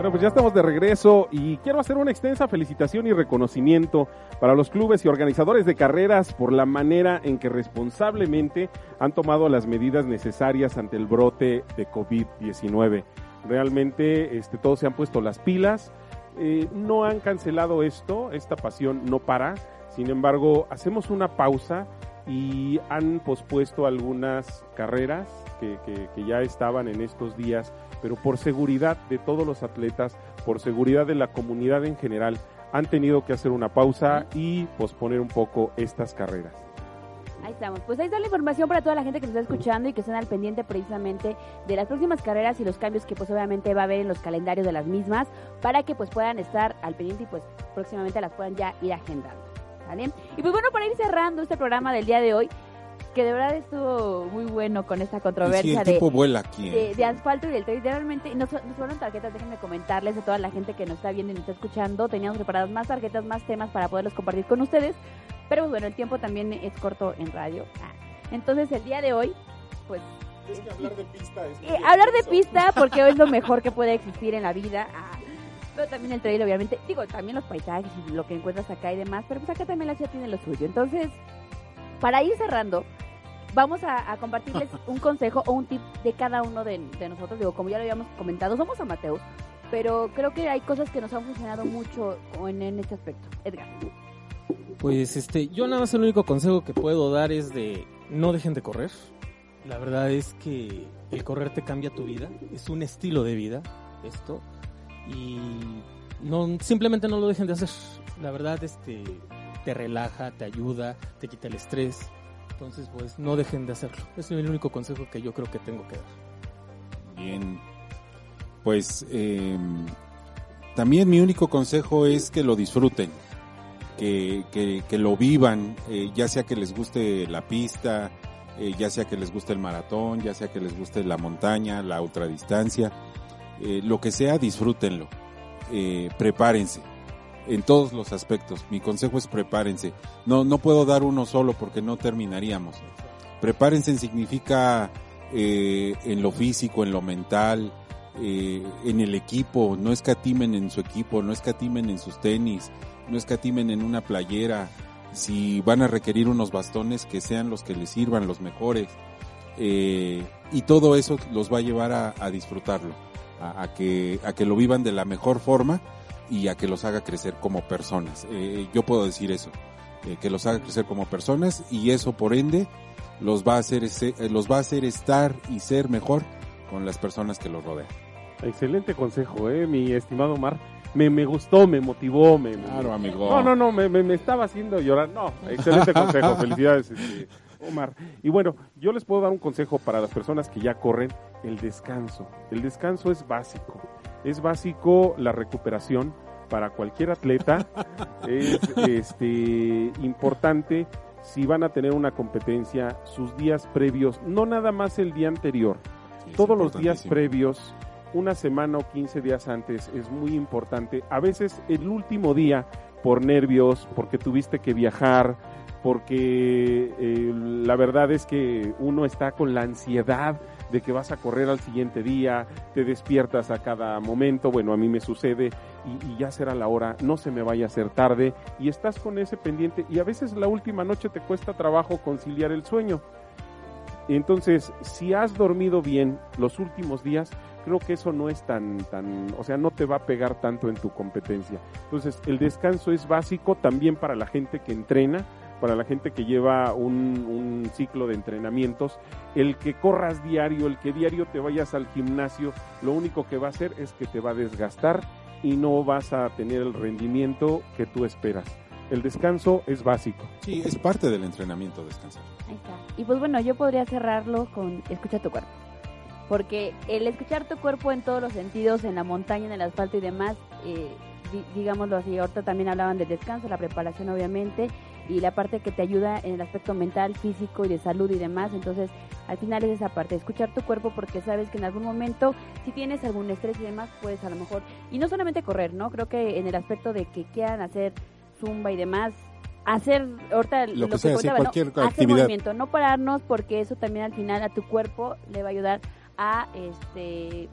Bueno, pues ya estamos de regreso y quiero hacer una extensa felicitación y reconocimiento para los clubes y organizadores de carreras por la manera en que responsablemente han tomado las medidas necesarias ante el brote de COVID-19. Realmente este, todos se han puesto las pilas, eh, no han cancelado esto, esta pasión no para, sin embargo hacemos una pausa y han pospuesto algunas carreras que, que- que ya estaban en estos días, pero por seguridad de todos los atletas, por seguridad de la comunidad en general, han tenido que hacer una pausa y posponer un poco estas carreras. Ahí estamos. Pues ahí está la información para toda la gente que nos está escuchando y que estén al pendiente precisamente de las próximas carreras y los cambios que pues obviamente va a haber en los calendarios de las mismas para que pues puedan estar al pendiente y pues próximamente las puedan ya ir agendando. ¿Vale? Y pues bueno, para ir cerrando este programa del día de hoy, que de verdad estuvo muy bueno con esta Y sí, controversia el de, vuela aquí. ¿eh? de, de asfalto y del trail. Realmente nos, nos fueron tarjetas, déjenme comentarles a toda la gente que nos está viendo y nos está escuchando. Teníamos preparadas más tarjetas, más temas para poderlos compartir con ustedes. Pero pues, bueno, el tiempo también es corto en radio. Ah, Entonces el día de hoy, pues hablar de pista es eh, hablar de pista porque es lo <laughs> mejor que puede existir en la vida. Ah, pero también el trail, obviamente. Digo, también los paisajes y lo que encuentras acá y demás. Pero pues acá también la ciudad tiene lo suyo. Entonces, para ir cerrando, vamos a, a compartirles <laughs> un consejo o un tip de cada uno de, de nosotros. Digo, como ya lo habíamos comentado, somos amateurs. Pero creo que hay cosas que nos han funcionado mucho en, en este aspecto. Edgar. Pues este, yo nada más el único consejo que puedo dar es de no dejen de correr. La verdad es que el correr te cambia tu vida, es un estilo de vida esto y no simplemente no lo dejen de hacer. La verdad este te relaja, te ayuda, te quita el estrés. Entonces, pues no dejen de hacerlo. Es el único consejo que yo creo que tengo que dar. Bien. Pues eh, también mi único consejo es que lo disfruten, que, que, que lo vivan, eh, ya sea que les guste la pista, eh, ya sea que les guste el maratón, ya sea que les guste la montaña, la ultradistancia, eh, lo que sea, disfrútenlo. Prepárense en todos los aspectos. Mi consejo es prepárense. No, no puedo dar uno solo porque no terminaríamos. Prepárense significa eh, en lo físico, en lo mental, eh, en el equipo. No escatimen en su equipo, no escatimen en sus tenis, no escatimen en una playera. Si van a requerir unos bastones, que sean los que les sirvan, los mejores. Eh, y todo eso los va a llevar a, disfrutarlo, a que, a que lo vivan de la mejor forma y a que los haga crecer como personas. Eh, yo puedo decir eso, eh, que los haga crecer como personas y eso por ende los va a hacer ese- eh, los va a hacer estar y ser mejor con las personas que los rodean. Excelente consejo, eh, mi estimado Omar. Me, me gustó, me motivó, me... me- Claro, amigo. No, no, no, me, me- me estaba haciendo llorar. No, excelente consejo, <laughs> felicidades, este, Omar. Y bueno, yo les puedo dar un consejo para las personas que ya corren, el descanso. El descanso es básico. Es básico la recuperación para cualquier atleta. <laughs> es este, importante si van a tener una competencia, sus días previos, no nada más el día anterior, Sí, todos los días previos, una semana o 15 días antes, es muy importante. A veces el último día, por nervios, porque tuviste que viajar, porque eh, la verdad es que uno está con la ansiedad de que vas a correr al siguiente día, te despiertas a cada momento, bueno, a mí me sucede y, y ya será la hora, no se me vaya a hacer tarde y estás con ese pendiente y a veces la última noche te cuesta trabajo conciliar el sueño. Entonces, si has dormido bien los últimos días, creo que eso no es tan, tan, o sea, no te va a pegar tanto en tu competencia. Entonces, el descanso es básico también para la gente que entrena, para la gente que lleva un, un ciclo de entrenamientos. El que corras diario, el que diario te vayas al gimnasio, lo único que va a hacer es que te va a desgastar y no vas a tener el rendimiento que tú esperas. El descanso es básico. Sí, es parte del entrenamiento descansar. Ahí está. Y pues bueno, yo podría cerrarlo con escucha tu cuerpo. Porque el escuchar tu cuerpo en todos los sentidos, en la montaña, en el asfalto y demás, eh, digámoslo así, ahorita también hablaban del descanso, la preparación obviamente, y la parte que te ayuda en el aspecto mental, físico y de salud y demás. Entonces, al final es esa parte, escuchar tu cuerpo porque sabes que en algún momento, si tienes algún estrés y demás, puedes a lo mejor, y no solamente correr, ¿no? Creo que en el aspecto de que quieran hacer zumba y demás, hacer, ahorita Lo que que sea, sí, contaba, ¿no? Hacer movimiento, no pararnos porque eso también al final a tu cuerpo le va a ayudar a este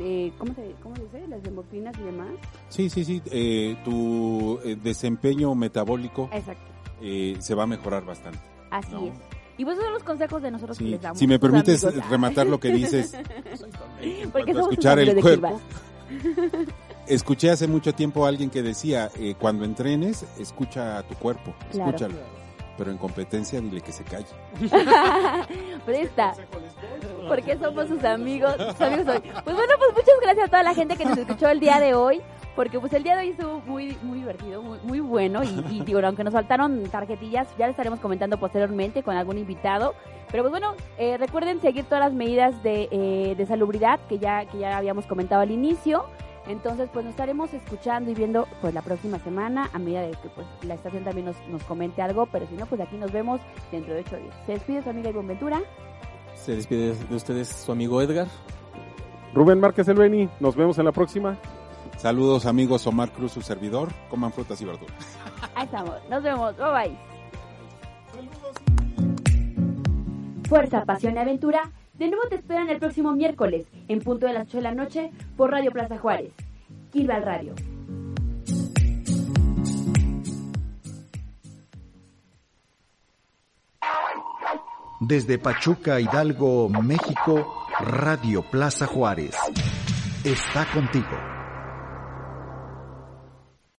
eh, ¿cómo se cómo se dice? las endorfinas y demás. Sí, sí, sí. eh, tu eh, desempeño metabólico Exacto. se va a mejorar bastante. Así No. es. Y pues esos son los consejos de nosotros que les damos. si me permites amigos. <laughs> rematar lo que dices, porque somos escuchar el cuerpo. <laughs> Escuché hace mucho tiempo a alguien que decía, cuando entrenes, escucha a tu cuerpo, Claro. escúchalo. Pero en competencia dile que se calle. <laughs> Está. Porque somos sus amigos. sus amigos hoy. Pues bueno, pues muchas gracias a toda la gente que nos escuchó el día de hoy. Porque pues el día de hoy estuvo muy, muy divertido, muy, muy bueno. Y, y digo, aunque nos faltaron tarjetillas, ya les estaremos comentando posteriormente con algún invitado. Pero pues bueno, eh, recuerden seguir todas las medidas de, eh, de salubridad que ya, que ya habíamos comentado al inicio. Entonces, pues nos estaremos escuchando y viendo pues la próxima semana a medida de que pues la estación también nos, nos comente algo, pero si no, pues aquí nos vemos dentro de ocho días. Se despide su amiga Ivonne Ventura. Se despide de ustedes su amigo Edgar. Rubén Márquez Elbeni, nos vemos en la próxima. Saludos amigos, Omar Cruz, su servidor. Coman frutas y verduras. Ahí estamos. Nos vemos. Bye bye. Fuerza, pasión y aventura. De nuevo te esperan el próximo miércoles, en punto de las 8 de la noche, por Radio Plaza Juárez. Kilval Radio. Desde Pachuca, Hidalgo, México, Radio Plaza Juárez. Está contigo.